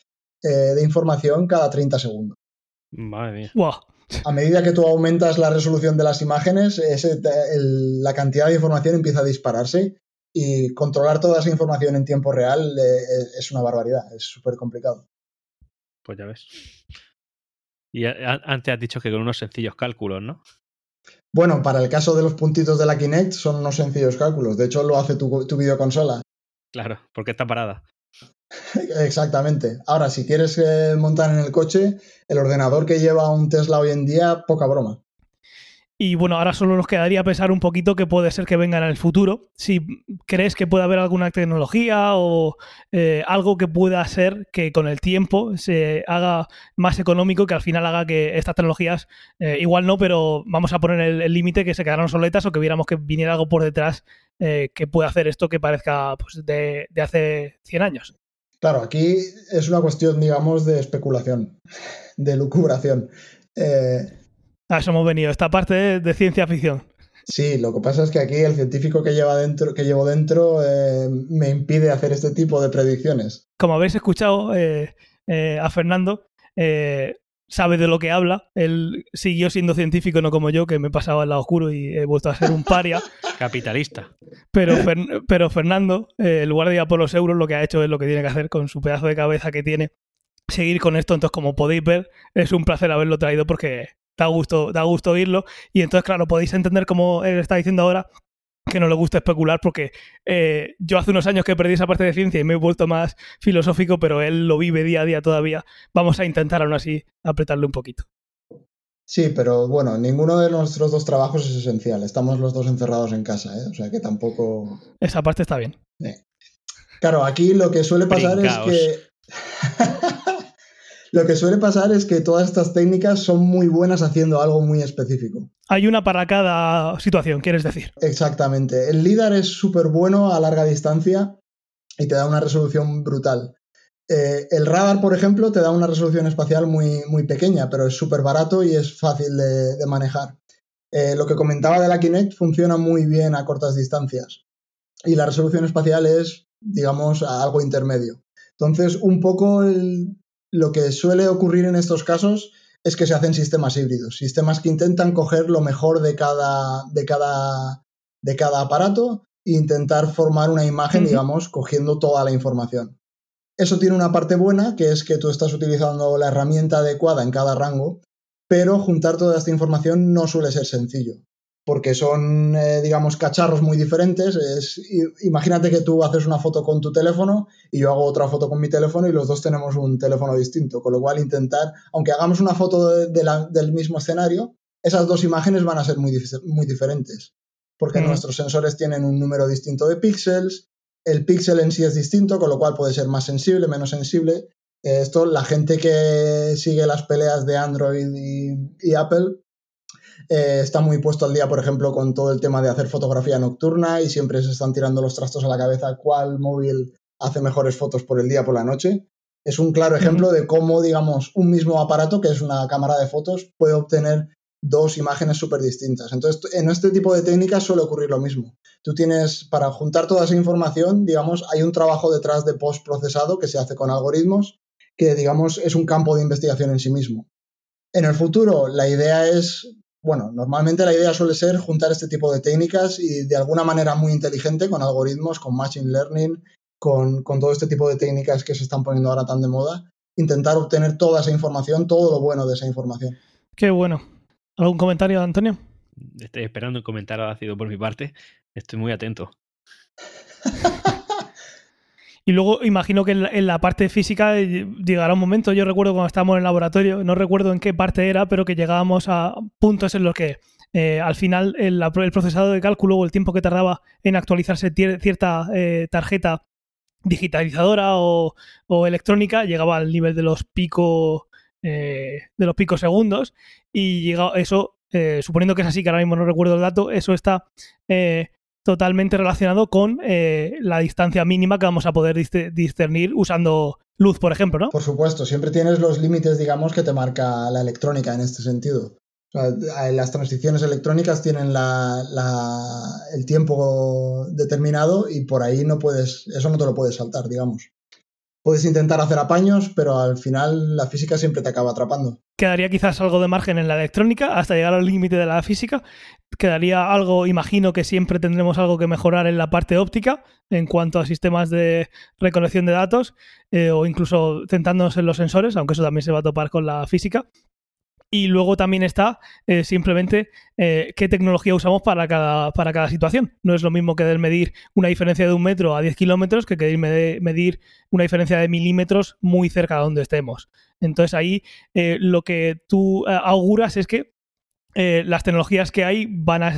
eh, de información cada 30 segundos. Madre mía. A medida que tú aumentas la resolución de las imágenes, la cantidad de información empieza a dispararse y controlar toda esa información en tiempo real eh, es una barbaridad, es súper complicado. Pues ya ves. Y antes has dicho que con unos sencillos cálculos, ¿no? Bueno, para el caso de los puntitos de la Kinect son unos sencillos cálculos. De hecho, lo hace tu, tu videoconsola. Claro, porque está parada. Exactamente. Ahora, si quieres eh, montar en el coche, el ordenador que lleva un Tesla hoy en día, poca broma. Y bueno, ahora solo nos quedaría pensar un poquito que puede ser que vengan en el futuro. Si crees que puede haber alguna tecnología o eh, algo que pueda ser que con el tiempo se haga más económico, que al final haga que estas tecnologías, eh, igual no, pero vamos a poner el límite que se quedaran soletas o que viéramos que viniera algo por detrás que pueda hacer esto que parezca pues, de, de hace 100 años. Claro, aquí es una cuestión, digamos, de especulación, de lucubración. Eh, a eso hemos venido, esta parte de, ciencia ficción. Sí, lo que pasa es que aquí el científico que, lleva dentro, que llevo dentro eh, me impide hacer este tipo de predicciones. Como habéis escuchado eh, a Fernando, sabe de lo que habla. Él siguió siendo científico, no como yo, que me pasaba al lado oscuro y he vuelto a ser un paria. Capitalista. Pero, pero Fernando, eh, en lugar de ir por los euros, lo que ha hecho es lo que tiene que hacer con su pedazo de cabeza que tiene. Seguir con esto, entonces como podéis ver, es un placer haberlo traído porque da gusto, da gusto oírlo. Y entonces, claro, podéis entender como él está diciendo ahora, que no le gusta especular porque eh, yo hace unos años que perdí esa parte de ciencia y me he vuelto más filosófico, pero él lo vive día a día todavía. Vamos a intentar aún así apretarle un poquito. Sí, pero bueno, ninguno de nuestros dos trabajos es esencial. Estamos los dos encerrados en casa, ¿eh? o sea que tampoco... Esa parte está bien. Claro, aquí lo que suele pasar es que... Lo que suele pasar es que todas estas técnicas son muy buenas haciendo algo muy específico. Hay una para cada situación, quieres decir. Exactamente. El LIDAR es súper bueno a larga distancia y te da una resolución brutal. Eh, el radar, por ejemplo, te da una resolución espacial muy, muy pequeña, pero es súper barato y es fácil de, manejar. Eh, lo que comentaba de la Kinect funciona muy bien a cortas distancias y la resolución espacial es, digamos, algo intermedio. Entonces, un poco el, lo que suele ocurrir en estos casos es que se hacen sistemas híbridos, sistemas que intentan coger lo mejor de cada, de cada, de cada aparato e intentar formar una imagen, digamos, cogiendo toda la información. Eso tiene una parte buena, que es que tú estás utilizando la herramienta adecuada en cada rango, pero juntar toda esta información no suele ser sencillo porque son, eh, digamos, cacharros muy diferentes. Es, imagínate que tú haces una foto con tu teléfono y yo hago otra foto con mi teléfono y los dos tenemos un teléfono distinto, con lo cual intentar, aunque hagamos una foto del mismo escenario, esas dos imágenes van a ser muy, muy diferentes, porque nuestros sensores tienen un número distinto de píxeles, el píxel en sí es distinto, con lo cual puede ser más sensible, menos sensible. Esto, la gente que sigue las peleas de Android y Apple eh, está muy puesto al día, por ejemplo, con todo el tema de hacer fotografía nocturna y siempre se están tirando los trastos a la cabeza cuál móvil hace mejores fotos por el día por la noche. Es un claro ejemplo de cómo, digamos, un mismo aparato, que es una cámara de fotos, puede obtener dos imágenes súper distintas. Entonces, en este tipo de técnicas suele ocurrir lo mismo. Tú tienes, para juntar toda esa información, digamos, hay un trabajo detrás de post procesado que se hace con algoritmos, que, digamos, es un campo de investigación en sí mismo. En el futuro, la idea es bueno, normalmente la idea suele ser juntar este tipo de técnicas y de alguna manera muy inteligente con algoritmos, con machine learning, con, todo este tipo de técnicas que se están poniendo ahora tan de moda, intentar obtener toda esa información, todo lo bueno de esa información. Qué bueno. ¿Algún comentario, Antonio? Estoy esperando un comentario ácido por mi parte. Estoy muy atento. Y luego imagino que en la, parte física eh, llegará un momento, yo recuerdo cuando estábamos en el laboratorio, no recuerdo en qué parte era, pero que llegábamos a puntos en los que eh, al final el, procesado de cálculo o el tiempo que tardaba en actualizarse cierta eh, tarjeta digitalizadora o, electrónica llegaba al nivel de los picos de los picos segundos y llega, eso suponiendo que es así, que ahora mismo no recuerdo el dato, eso está totalmente relacionado con eh, la distancia mínima que vamos a poder discernir usando luz, por ejemplo, ¿no? Por supuesto, siempre tienes los límites, digamos, que te marca la electrónica en este sentido. las transiciones electrónicas tienen el tiempo determinado y por ahí no puedes, eso no te lo puedes saltar, digamos puedes intentar hacer apaños, pero al final la física siempre te acaba atrapando. Quedaría quizás algo de margen en la electrónica hasta llegar al límite de la física. Quedaría algo, imagino que siempre tendremos algo que mejorar en la parte óptica en cuanto a sistemas de recolección de datos eh, o incluso centrándonos en los sensores, aunque eso también se va a topar con la física. Y luego también está eh, simplemente eh, qué tecnología usamos para cada, para cada situación. No es lo mismo que medir una diferencia de un metro a 10 kilómetros que querer medir una diferencia de milímetros muy cerca de donde estemos. Entonces ahí eh, lo que tú auguras es que las tecnologías que hay van a,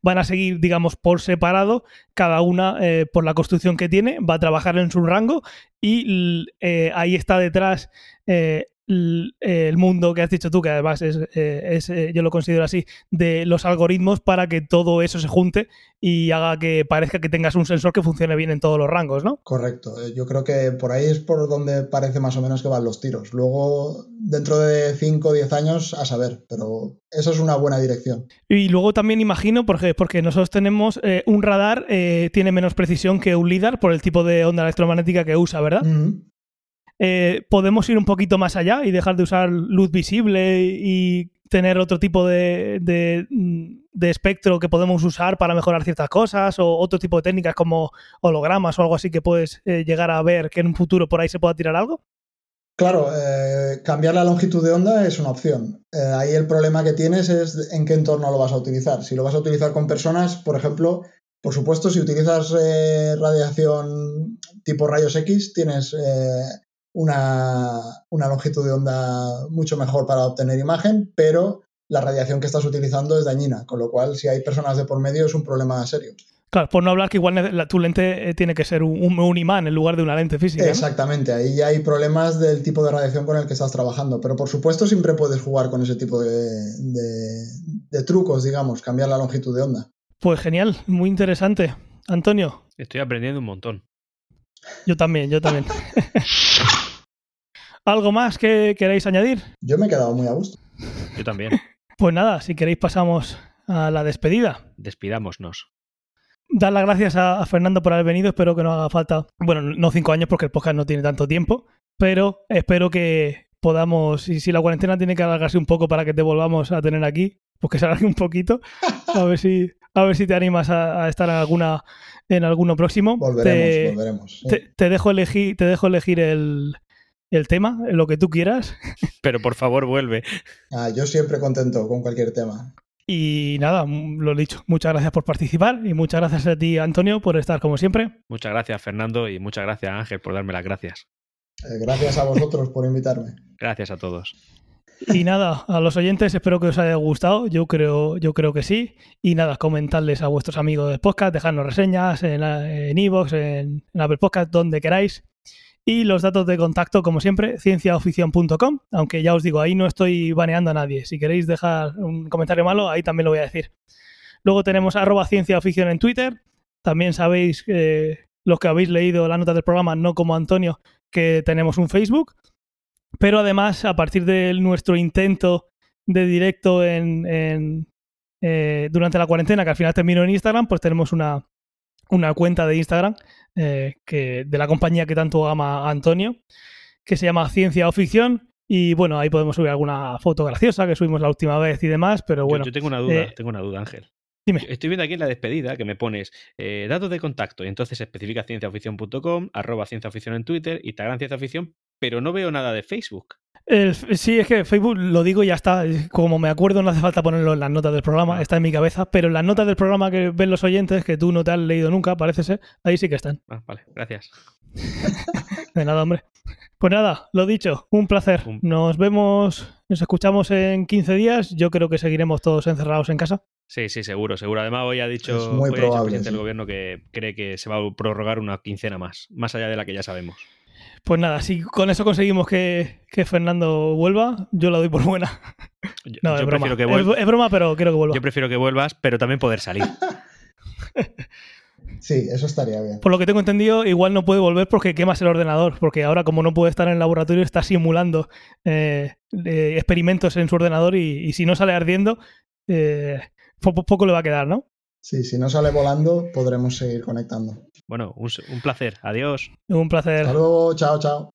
van a seguir, digamos, por separado, cada una por la construcción que tiene, va a trabajar en su rango y ahí está detrás el mundo que has dicho tú, que además es, eh, eh, yo lo considero así, de los algoritmos para que todo eso se junte y haga que parezca que tengas un sensor que funcione bien en todos los rangos, ¿no? Correcto. Eh, yo creo que por ahí es por donde parece más o menos que van los tiros. Luego, dentro de 5 o 10 años, a saber, pero eso es una buena dirección. Y luego también imagino, porque, porque nosotros tenemos un radar, tiene menos precisión que un LIDAR por el tipo de onda electromagnética que usa, ¿verdad? Eh, podemos ir un poquito más allá y dejar de usar luz visible y tener otro tipo de, espectro que podemos usar para mejorar ciertas cosas o otro tipo de técnicas como hologramas o algo así que puedes eh, llegar a ver que en un futuro por ahí se pueda tirar algo? Claro, eh, cambiar la longitud de onda es una opción. ahí el problema que tienes es en qué entorno lo vas a utilizar. Si lo vas a utilizar con personas, por ejemplo, por supuesto, si utilizas radiación tipo rayos X, tienes una, longitud de onda mucho mejor para obtener imagen, pero la radiación que estás utilizando es dañina, con lo cual si hay personas de por medio es un problema serio. Claro, por no hablar que igual tu lente eh, tiene que ser un, imán en lugar de una lente física. Exactamente, ahí ya hay problemas del tipo de radiación con el que estás trabajando, pero por supuesto siempre puedes jugar con ese tipo de, de trucos, digamos, cambiar la longitud de onda. Pues genial, muy interesante. Antonio. Estoy aprendiendo un montón. Yo también, yo también. ¿Algo más que queráis añadir? Yo me he quedado muy a gusto. Yo también. Pues nada, si queréis pasamos a la despedida. Despidámonos. Dar las gracias a, Fernando por haber venido. Espero que no haga falta, bueno, no cinco años porque el podcast no tiene tanto tiempo, pero espero que podamos, y si la cuarentena tiene que alargarse un poco para que te volvamos a tener aquí, pues que se alargue un poquito. A ver si, a ver si te animas a, estar en alguna en alguno próximo. Volveremos, volveremos. Te, dejo elegir, te dejo elegir el, el tema, lo que tú quieras. Pero por favor, vuelve. Ah, yo siempre contento con cualquier tema. Y nada, lo dicho, muchas gracias por participar y muchas gracias a ti, Antonio, por estar como siempre. Muchas gracias, Fernando, y muchas gracias, Ángel, por darme las gracias. Eh, gracias a vosotros por invitarme. Gracias a todos. Y nada, a los oyentes espero que os haya gustado, yo creo, yo creo que sí. Y nada, comentarles a vuestros amigos del podcast, dejarnos reseñas en Evox, en, en, Apple Podcast, donde queráis. Y los datos de contacto, como siempre, cienciaoficción.com, aunque ya os digo, ahí no estoy baneando a nadie. Si queréis dejar un comentario malo, ahí también lo voy a decir. Luego tenemos arroba cienciaoficción en Twitter. También sabéis, eh, los que habéis leído la nota del programa, no como Antonio, que tenemos un Facebook. Pero además, a partir de nuestro intento de directo en, eh, durante la cuarentena, que al final terminó en Instagram, pues tenemos una, una cuenta de Instagram eh, que, de la compañía que tanto ama Antonio, que se llama Ciencia o Ficción. Y bueno, ahí podemos subir alguna foto graciosa que subimos la última vez y demás, pero bueno. Yo, tengo una duda, eh, tengo una duda, Ángel. Dime. Estoy viendo aquí en la despedida que me pones eh, datos de contacto y entonces especifica cienciaoficción.com, arroba cienciaoficción en Twitter, Instagram cienciaoficción, pero no veo nada de Facebook. sí, es que Facebook lo digo y ya está. Como me acuerdo, no hace falta ponerlo en las notas del programa, ah. está en mi cabeza. Pero en las notas del programa que ven los oyentes, que tú no te has leído nunca, parece ser, ahí sí que están. Ah, vale, gracias. De nada, hombre. Pues nada, lo dicho, un placer. Nos vemos, nos escuchamos en 15 días. Yo creo que seguiremos todos encerrados en casa. Sí, sí, seguro, seguro. Además, hoy ha dicho, muy hoy ha dicho el presidente sí. del gobierno que cree que se va a prorrogar una quincena más, más allá de la que ya sabemos. Pues nada, si con eso conseguimos que, que Fernando vuelva, yo la doy por buena. Yo, No, yo es broma. prefiero que Es- vuelvas. es broma, pero quiero que vuelva. Yo prefiero que vuelvas, pero también poder salir. Sí, eso estaría bien. Por lo que tengo entendido, igual no puede volver porque quemas el ordenador, porque ahora como no puede estar en el laboratorio está simulando eh, eh, experimentos en su ordenador y, y si no sale ardiendo, eh, po- po- poco le va a quedar, ¿no? Sí, si no sale volando, podremos seguir conectando. Bueno, un, un placer. Adiós. Un placer. Hasta luego, chao, chao.